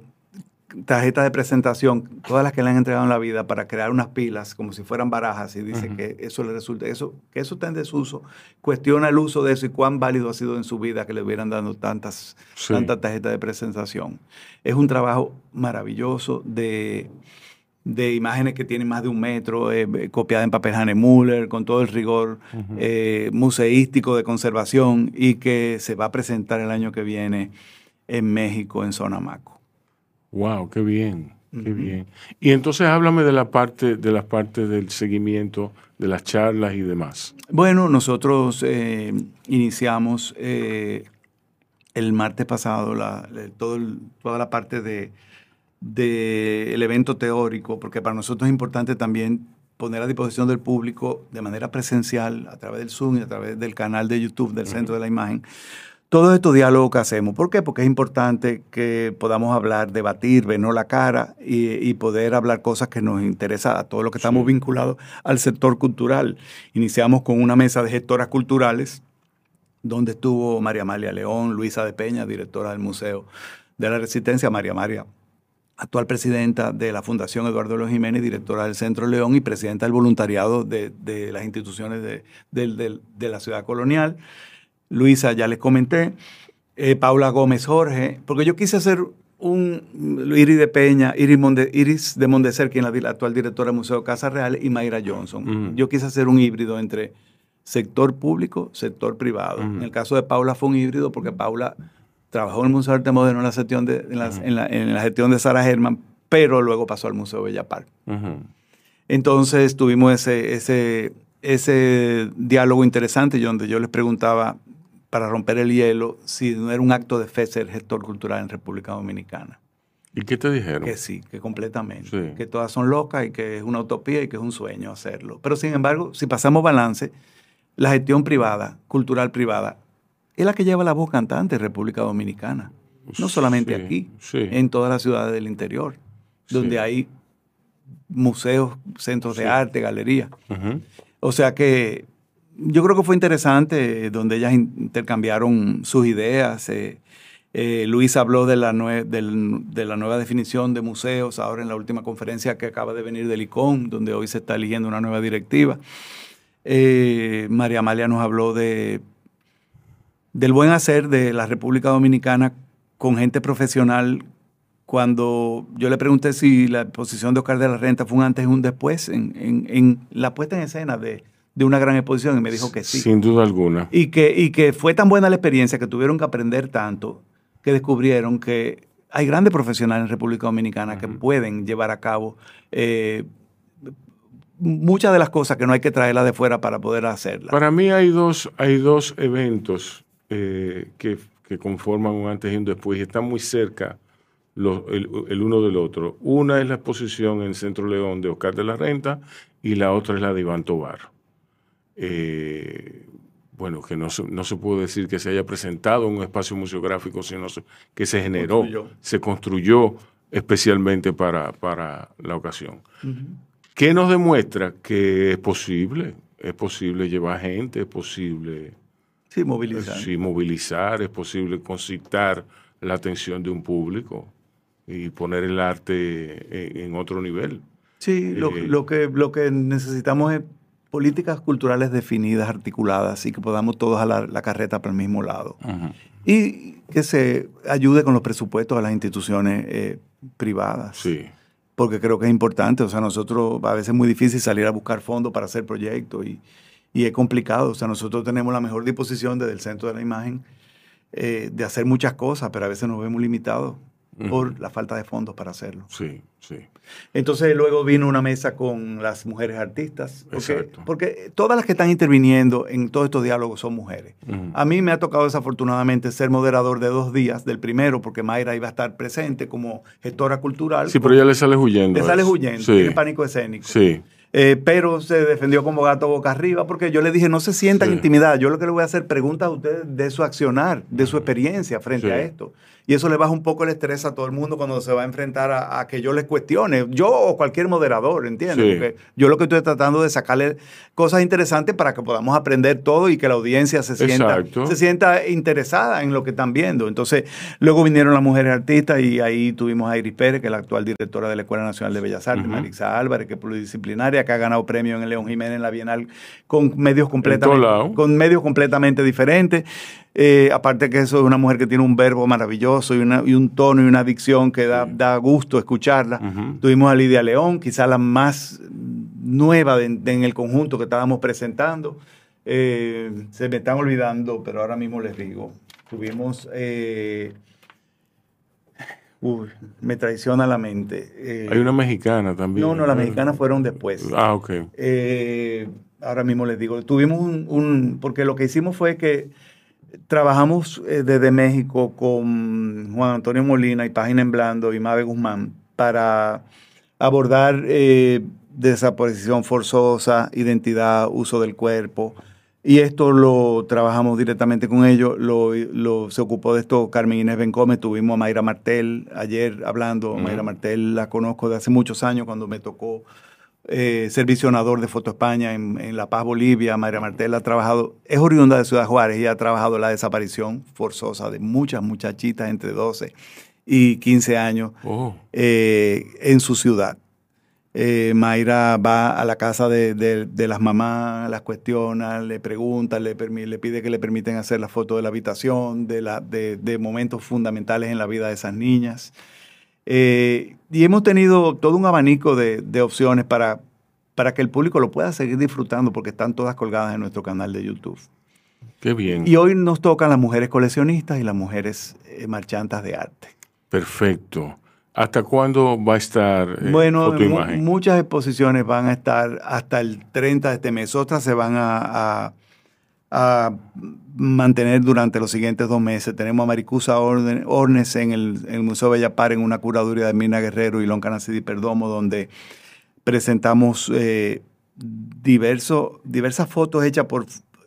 tarjetas de presentación, todas las que le han entregado en la vida, para crear unas pilas como si fueran barajas, y dice que eso le resulta, eso, que eso está en desuso, cuestiona el uso de eso y cuán válido ha sido en su vida que le hubieran dado tantas, Sí. tantas tarjetas de presentación. Es un trabajo maravilloso de, de imágenes que tienen más de un metro, eh, copiada en papel Hanemuller, con todo el rigor eh, museístico de conservación y que se va a presentar el año que viene en México, en Sonamaco. Wow, qué bien, qué bien. Y entonces háblame de la parte, de las partes del seguimiento, de las charlas y demás. Bueno, nosotros eh, iniciamos eh, el martes pasado la, todo el- toda la parte de del evento teórico, porque para nosotros es importante también poner a disposición del público de manera presencial, a través del Zoom y a través del canal de YouTube del Centro de la Imagen, todos estos diálogos que hacemos. ¿Por qué? Porque es importante que podamos hablar, debatir, vernos la cara y, y poder hablar cosas que nos interesan a todos los que estamos vinculados al sector cultural. Iniciamos con una mesa de gestoras culturales, donde estuvo María Amalia León, Luisa de Peña, directora del Museo de la Resistencia, María María, actual presidenta de la Fundación Eduardo León Jiménez, directora del Centro León y presidenta del voluntariado de, de las instituciones de la ciudad colonial. Luisa, ya les comenté. Eh, Paula Gómez Jorge, porque yo quise hacer un Iris de Peña, Iris, Monde- Iris de Mondecer, quien es la, actual directora del Museo Casa Real, y Mayra Johnson. Ujú. Yo quise hacer un híbrido entre sector público, sector privado. Ujú. En el caso de Paula fue un híbrido porque Paula trabajó en el Museo de Arte Moderno en la gestión de, en la, en la gestión de Sara Herman, pero luego pasó al Museo Bella Park. Entonces tuvimos ese, ese, ese diálogo interesante donde yo les preguntaba, para romper el hielo, si no era un acto de fe ser gestor cultural en República Dominicana. ¿Y qué te dijeron? Que sí, que completamente. Sí. Que todas son locas y que es una utopía y que es un sueño hacerlo. Pero sin embargo, si pasamos balance, la gestión privada, cultural privada, es la que lleva la voz cantante en República Dominicana. No solamente Sí, aquí, sí. en todas las ciudades del interior, donde hay museos, centros de arte, galerías. O sea que yo creo que fue interesante eh, donde ellas in- intercambiaron sus ideas. eh, eh, Luis habló de la, de la nueva definición de museos ahora en la última conferencia que acaba de venir del ICON, donde hoy se está eligiendo una nueva directiva. María Amalia nos habló de, del buen hacer de la República Dominicana con gente profesional. Cuando yo le pregunté si la exposición de Oscar de la Renta fue un antes y un después en, en- en la puesta en escena de, de una gran exposición, y me dijo que sí. Sin duda alguna. Y que, y que fue tan buena la experiencia que tuvieron que aprender tanto que descubrieron que hay grandes profesionales en República Dominicana que pueden llevar a cabo eh, muchas de las cosas que no hay que traerlas de fuera para poder hacerlas. Para mí hay dos, hay dos eventos eh, que, que conforman un antes y un después y están muy cerca los- el, el uno del otro. Una es la exposición en Centro León de Oscar de la Renta y la otra es la de Iván Tobar. Eh, bueno, que no se, no se puede decir que se haya presentado en un espacio museográfico, sino que se generó, construyó. se construyó especialmente para, para la ocasión. ¿Qué nos demuestra que es posible? Es posible llevar gente, es posible Sí, movilizar. sí, movilizar, es posible concitar la atención de un público y poner el arte en, en otro nivel. Sí, lo, Eh, lo que, lo que necesitamos es políticas culturales definidas, articuladas, y que podamos todos jalar la carreta para el mismo lado. Y que se ayude con los presupuestos a las instituciones eh, privadas. Sí, Porque creo que es importante. O sea, nosotros a veces es muy difícil salir a buscar fondos para hacer proyectos y, y es complicado. O sea, nosotros tenemos la mejor disposición desde el centro de la imagen eh, de hacer muchas cosas, pero a veces nos vemos limitados por la falta de fondos para hacerlo. sí, sí. Entonces luego vino una mesa con las mujeres artistas, porque, Exacto. porque todas las que están interviniendo en todos estos diálogos son mujeres. A mí me ha tocado desafortunadamente ser moderador de dos días, del primero, porque Mayra iba a estar presente como gestora cultural. Sí, pero ella le sale huyendo. Le sale huyendo, Sí, tiene pánico escénico. sí. Eh, pero se defendió como gato boca arriba porque yo le dije, no se sientan Sí. intimidadas. Yo lo que le voy a hacer preguntas a ustedes de su accionar, de su experiencia frente Sí. a esto. Y eso le baja un poco el estrés a todo el mundo cuando se va a enfrentar a, a que yo les cuestione. Yo o cualquier moderador, ¿entiendes? Sí. Yo lo que estoy tratando de sacarle cosas interesantes para que podamos aprender todo y que la audiencia se sienta, Exacto. se sienta interesada en lo que están viendo. Entonces, luego vinieron las mujeres artistas y ahí tuvimos a Iris Pérez, que es la actual directora de la Escuela Nacional de Bellas Artes, Ujú. Marisa Álvarez, que es pluridisciplinaria, que ha ganado premio en el León Jiménez en la Bienal con medios completamente, con medios completamente diferentes. Eh, aparte que eso es una mujer que tiene un verbo maravilloso y, una- y un tono y una dicción que da, da gusto escucharla. Tuvimos a Lidia León, quizá la más nueva de- de- en el conjunto que estábamos presentando. Eh, se me están olvidando, pero ahora mismo les digo. Tuvimos... eh, uy, me traiciona la mente. Eh, Hay una mexicana también. no, no, las mexicanas fueron después. Ah, ok. Eh, ahora mismo les digo, tuvimos un, un- porque lo que hicimos fue que trabajamos eh, desde México con Juan Antonio Molina y Página en Blando y Mabe Guzmán para abordar eh, desaparición forzosa, identidad, uso del cuerpo. Y esto lo trabajamos directamente con ellos. Lo, lo- se ocupó de esto Carmen Inés Bencome. Tuvimos a Mayra Martel ayer hablando. Mayra Martel la conozco de hace muchos años cuando me tocó eh, ser visionador de Foto España en, en La Paz, Bolivia. Mayra Martel ha trabajado, es oriunda de Ciudad Juárez y ha trabajado la desaparición forzosa de muchas muchachitas entre 12 y 15 años Oh, eh, en su ciudad. Eh, Mayra va a la casa de, de- de las mamás, las cuestiona, le pregunta, le, pide que le permiten hacer la foto de la habitación, de, la, de, de momentos fundamentales en la vida de esas niñas. Eh, y hemos tenido todo un abanico de, de opciones para, para que el público lo pueda seguir disfrutando porque están todas colgadas en nuestro canal de YouTube. qué bien. Y hoy nos tocan las mujeres coleccionistas y las mujeres eh, marchantas de arte. Perfecto. ¿Hasta cuándo va a estar eh, Bueno, muchas exposiciones van a estar hasta el 30 de este mes. Otras se van a, a- a mantener durante los siguientes dos meses. Tenemos a Maricusa Ornes en el, en el Museo Bellapar en una curaduría de Mina Guerrero y Lon Canacidi Perdomo, donde presentamos eh, diversas fotos hechas por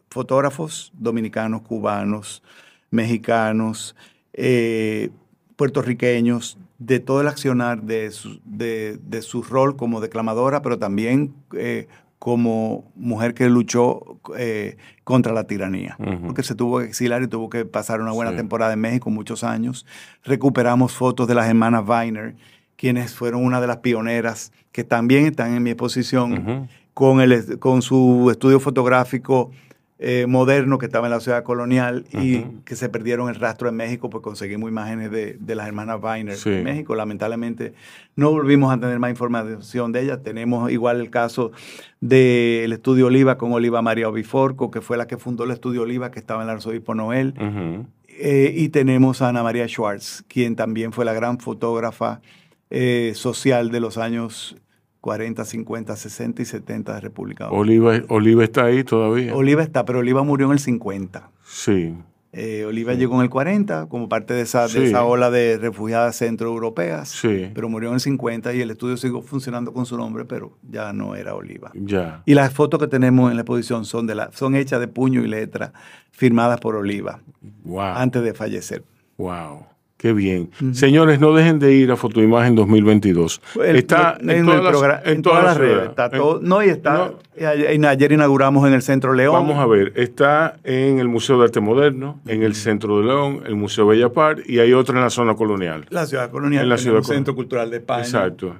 fotógrafos dominicanos, cubanos, mexicanos, eh, puertorriqueños, de todo el accionar de su, de, de su rol como declamadora, pero también eh, como mujer que luchó eh, contra la tiranía, porque se tuvo que exilar y tuvo que pasar una buena Sí. temporada en México, muchos años. Recuperamos fotos de las hermanas Weiner, quienes fueron una de las pioneras que también están en mi exposición con, el, con su estudio fotográfico eh, moderno que estaba en la ciudad colonial y que se perdieron el rastro en México, pues conseguimos imágenes de, de las hermanas Weiner Sí. en México. Lamentablemente no volvimos a tener más información de ellas. Tenemos igual el caso del estudio Oliva con Oliva María Obiforco, que fue la que fundó el estudio Oliva, que estaba en el arzobispo Noel. Eh, y tenemos a Ana María Schwartz, quien también fue la gran fotógrafa eh, social de los años 40, 50, 60 y 70 de República Dominicana. Oliva, Oliva está ahí todavía. Oliva está, pero Oliva murió en el 50. sí. Eh, Oliva llegó en el 40 como parte de esa, de esa ola de refugiadas centroeuropeas, Sí. pero murió en el 50 y el estudio siguió funcionando con su nombre, pero ya no era Oliva. Ya. Y las fotos que tenemos en la exposición son, de la, son hechas de puño y letra, firmadas por Oliva, Wow. antes de fallecer. Wow. Qué bien. Señores, no dejen de ir a Fotoimagen 2022. El- está en, en, todas las- programa- en todas todas las redes. Está En- todo, no, y está. No. eh, Ayer inauguramos en el Centro León. Vamos a ver, está en el Museo de Arte Moderno, en el Centro de León, el Museo Bella Par y hay otra en la zona colonial. La ciudad colonial, En la ciudad colonial. Centro Cultural de España, Exacto.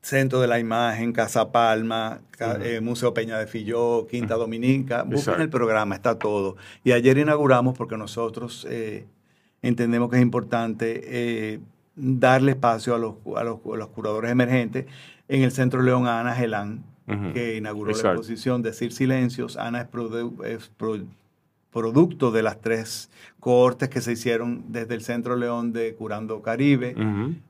Centro de la Imagen, Casa Palma, eh, Museo Peña de Filló, Quinta Dominica. Busquen Exacto. el programa, está todo. Y ayer inauguramos porque nosotros eh, entendemos que es importante eh, darle espacio a los, a, los, a los curadores emergentes. En el Centro León, a Ana Gelán, que inauguró la exposición Decir Silencios. Ana es, produ- es pro- producto de las tres cohortes que se hicieron desde el Centro León de Curando Caribe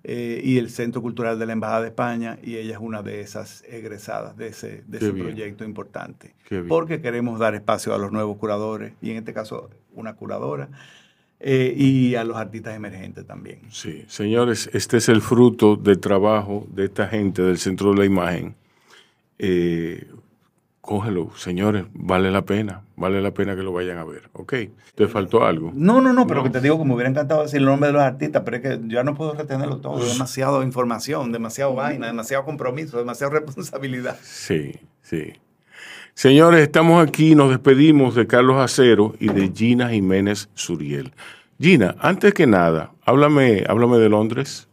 eh, y el Centro Cultural de la Embajada de España, y ella es una de esas egresadas de ese, de ese proyecto importante. Porque queremos dar espacio a los nuevos curadores, y en este caso una curadora, eh, y a los artistas emergentes también. Sí, señores, este es el fruto del trabajo de esta gente del Centro de la Imagen. Eh, cógelo, señores, vale la pena, vale la pena que lo vayan a ver, ¿ok? ¿Te faltó algo? No, no, no, pero No. que te digo que me hubiera encantado decir el nombre de los artistas, pero es que ya no puedo retenerlo todo. Demasiada información, demasiado vaina, demasiado compromiso, demasiada responsabilidad. Sí, sí. Señores, estamos aquí, nos despedimos de Carlos Acero y de Gina Jiménez Suriel. Gina, antes que nada, háblame, háblame de Londres.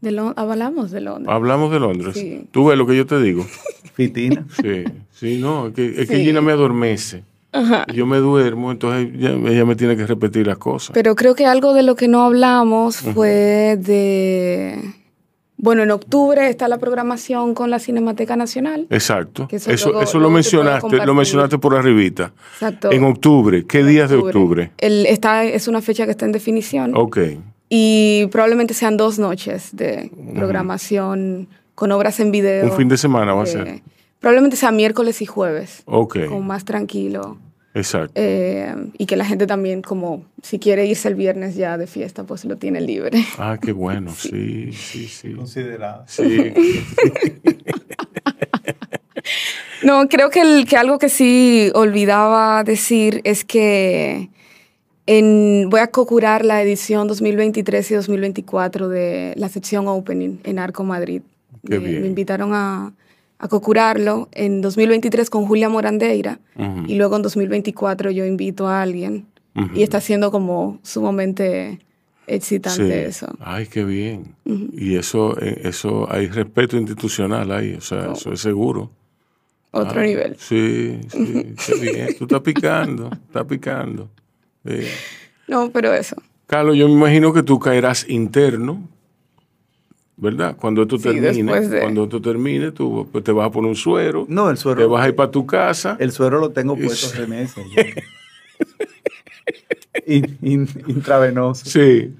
De Lon- hablamos de Londres. Hablamos de Londres. Sí. Tú ves lo que yo te digo. Fitina. Sí, sí, no, es que, es que Sí. Gina me adormece. Yo me duermo, entonces ella, ella me tiene que repetir las cosas. Pero creo que algo de lo que no hablamos fue de... Bueno, en octubre está la programación con la Cinemateca Nacional. Exacto. Eso Eso, luego- eso luego lo mencionaste, lo mencionaste por arribita. Exacto. En octubre, ¿qué días de octubre? El, está, es una fecha que está en definición. Ok, Y probablemente sean dos noches de programación con obras en video. un fin de semana va a Eh, ser. Probablemente sea miércoles y jueves, Ok, como más tranquilo. Exacto. Eh, y que la gente también, como si quiere irse el viernes ya de fiesta, pues lo tiene libre. Ah, qué bueno, sí, sí, sí. Considerada. Sí, No, creo que, el, que algo que sí olvidaba decir es que en, voy a co-curar la edición 2023 y 2024 de la sección Opening en Arco Madrid. Qué me, bien. me invitaron a, a co-curarlo en 2023 con Julia Morandeira Ujú. y luego en 2024 yo invito a alguien Ujú. y está siendo como sumamente excitante sí. eso. Ay, qué bien. Y eso, eh, eso, hay respeto institucional ahí, o sea, eso es seguro. Otro Ah, nivel. Sí, sí, qué bien. Tú estás picando, estás picando. Sí. No, pero eso. Carlos, yo me imagino que tú caerás interno, ¿verdad? Cuando esto Sí, termine, después de- cuando esto termine, tú pues, te vas a poner un suero, No, el suero. te vas a ir para tu casa. El suero lo tengo puesto hace meses. ya. In- in- intravenoso. Sí,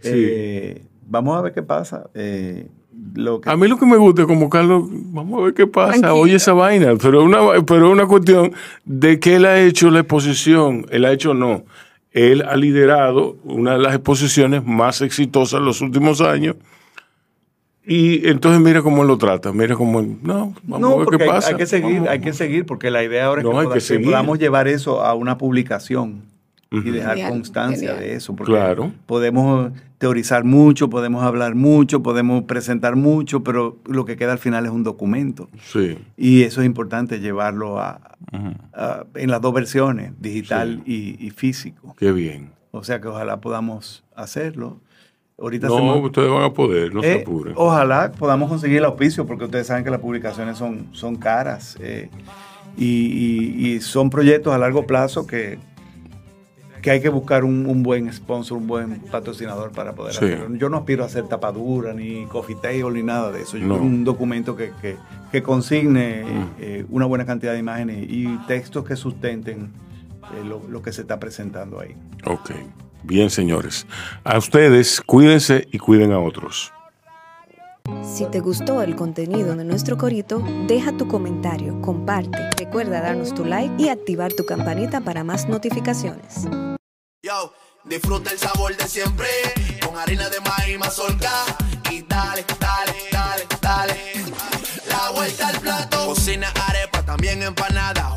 sí. Eh, vamos a ver qué pasa. Eh, lo que A mí lo que me gusta es como Carlos, vamos a ver qué pasa, Tranquilo. oye esa vaina, pero una, pero una cuestión de que él ha hecho la exposición, él ha hecho no, él ha liderado una de las exposiciones más exitosas en los últimos años y entonces mira cómo lo trata, mira cómo, no, vamos no, a ver porque qué hay- pasa. Hay, que seguir, Vamos- hay que seguir, porque la idea ahora No, es hay que, podamos llevar eso a una publicación y dejar Genial, constancia genial. de eso. Porque Claro. podemos teorizar mucho, podemos hablar mucho, podemos presentar mucho, pero lo que queda al final es un documento. Sí, Y eso es importante llevarlo a, a- en las dos versiones, digital y, y físico. qué bien. O sea que ojalá podamos hacerlo. Ahorita No, hacemos- ustedes van a poder, no se eh, apuren. ojalá podamos conseguir el auspicio, porque ustedes saben que las publicaciones son, son caras eh, y, y- y son proyectos a largo plazo que, que hay que buscar un, un buen sponsor, un buen patrocinador para poder Sí. hacerlo. Yo no aspiro a hacer tapadura, ni coffee table, ni nada de eso. Yo No. quiero un documento que, que- que consigne eh, una buena cantidad de imágenes y textos que sustenten lo, lo que se está presentando ahí. Ok, bien señores. A ustedes, cuídense y cuiden a otros. Si te gustó el contenido de nuestro corito, deja tu comentario, comparte, recuerda darnos tu like y activar tu campanita para más notificaciones. Yo, disfruta el sabor de siempre con harina de maíz mazorca y dale, dale, dale, dale. La vuelta al plato. Cocina arepa, también empanada.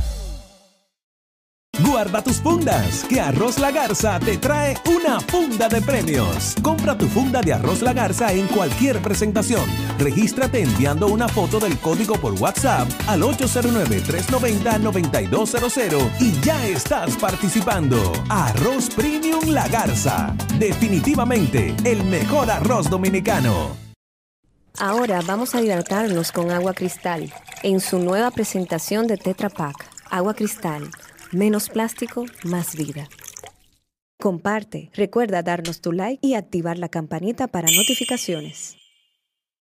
Guarda tus fundas, que Arroz La Garza te trae una funda de premios. Compra tu funda de Arroz La Garza en cualquier presentación. Regístrate enviando una foto del código por WhatsApp al 809-390-9200 y ya estás participando. Arroz Premium La Garza. Definitivamente el mejor arroz dominicano. Ahora vamos a hidratarnos con agua cristal en su nueva presentación de Tetra Pak. Agua cristal, menos plástico, más vida. Comparte, recuerda darnos tu like y activar la campanita para notificaciones.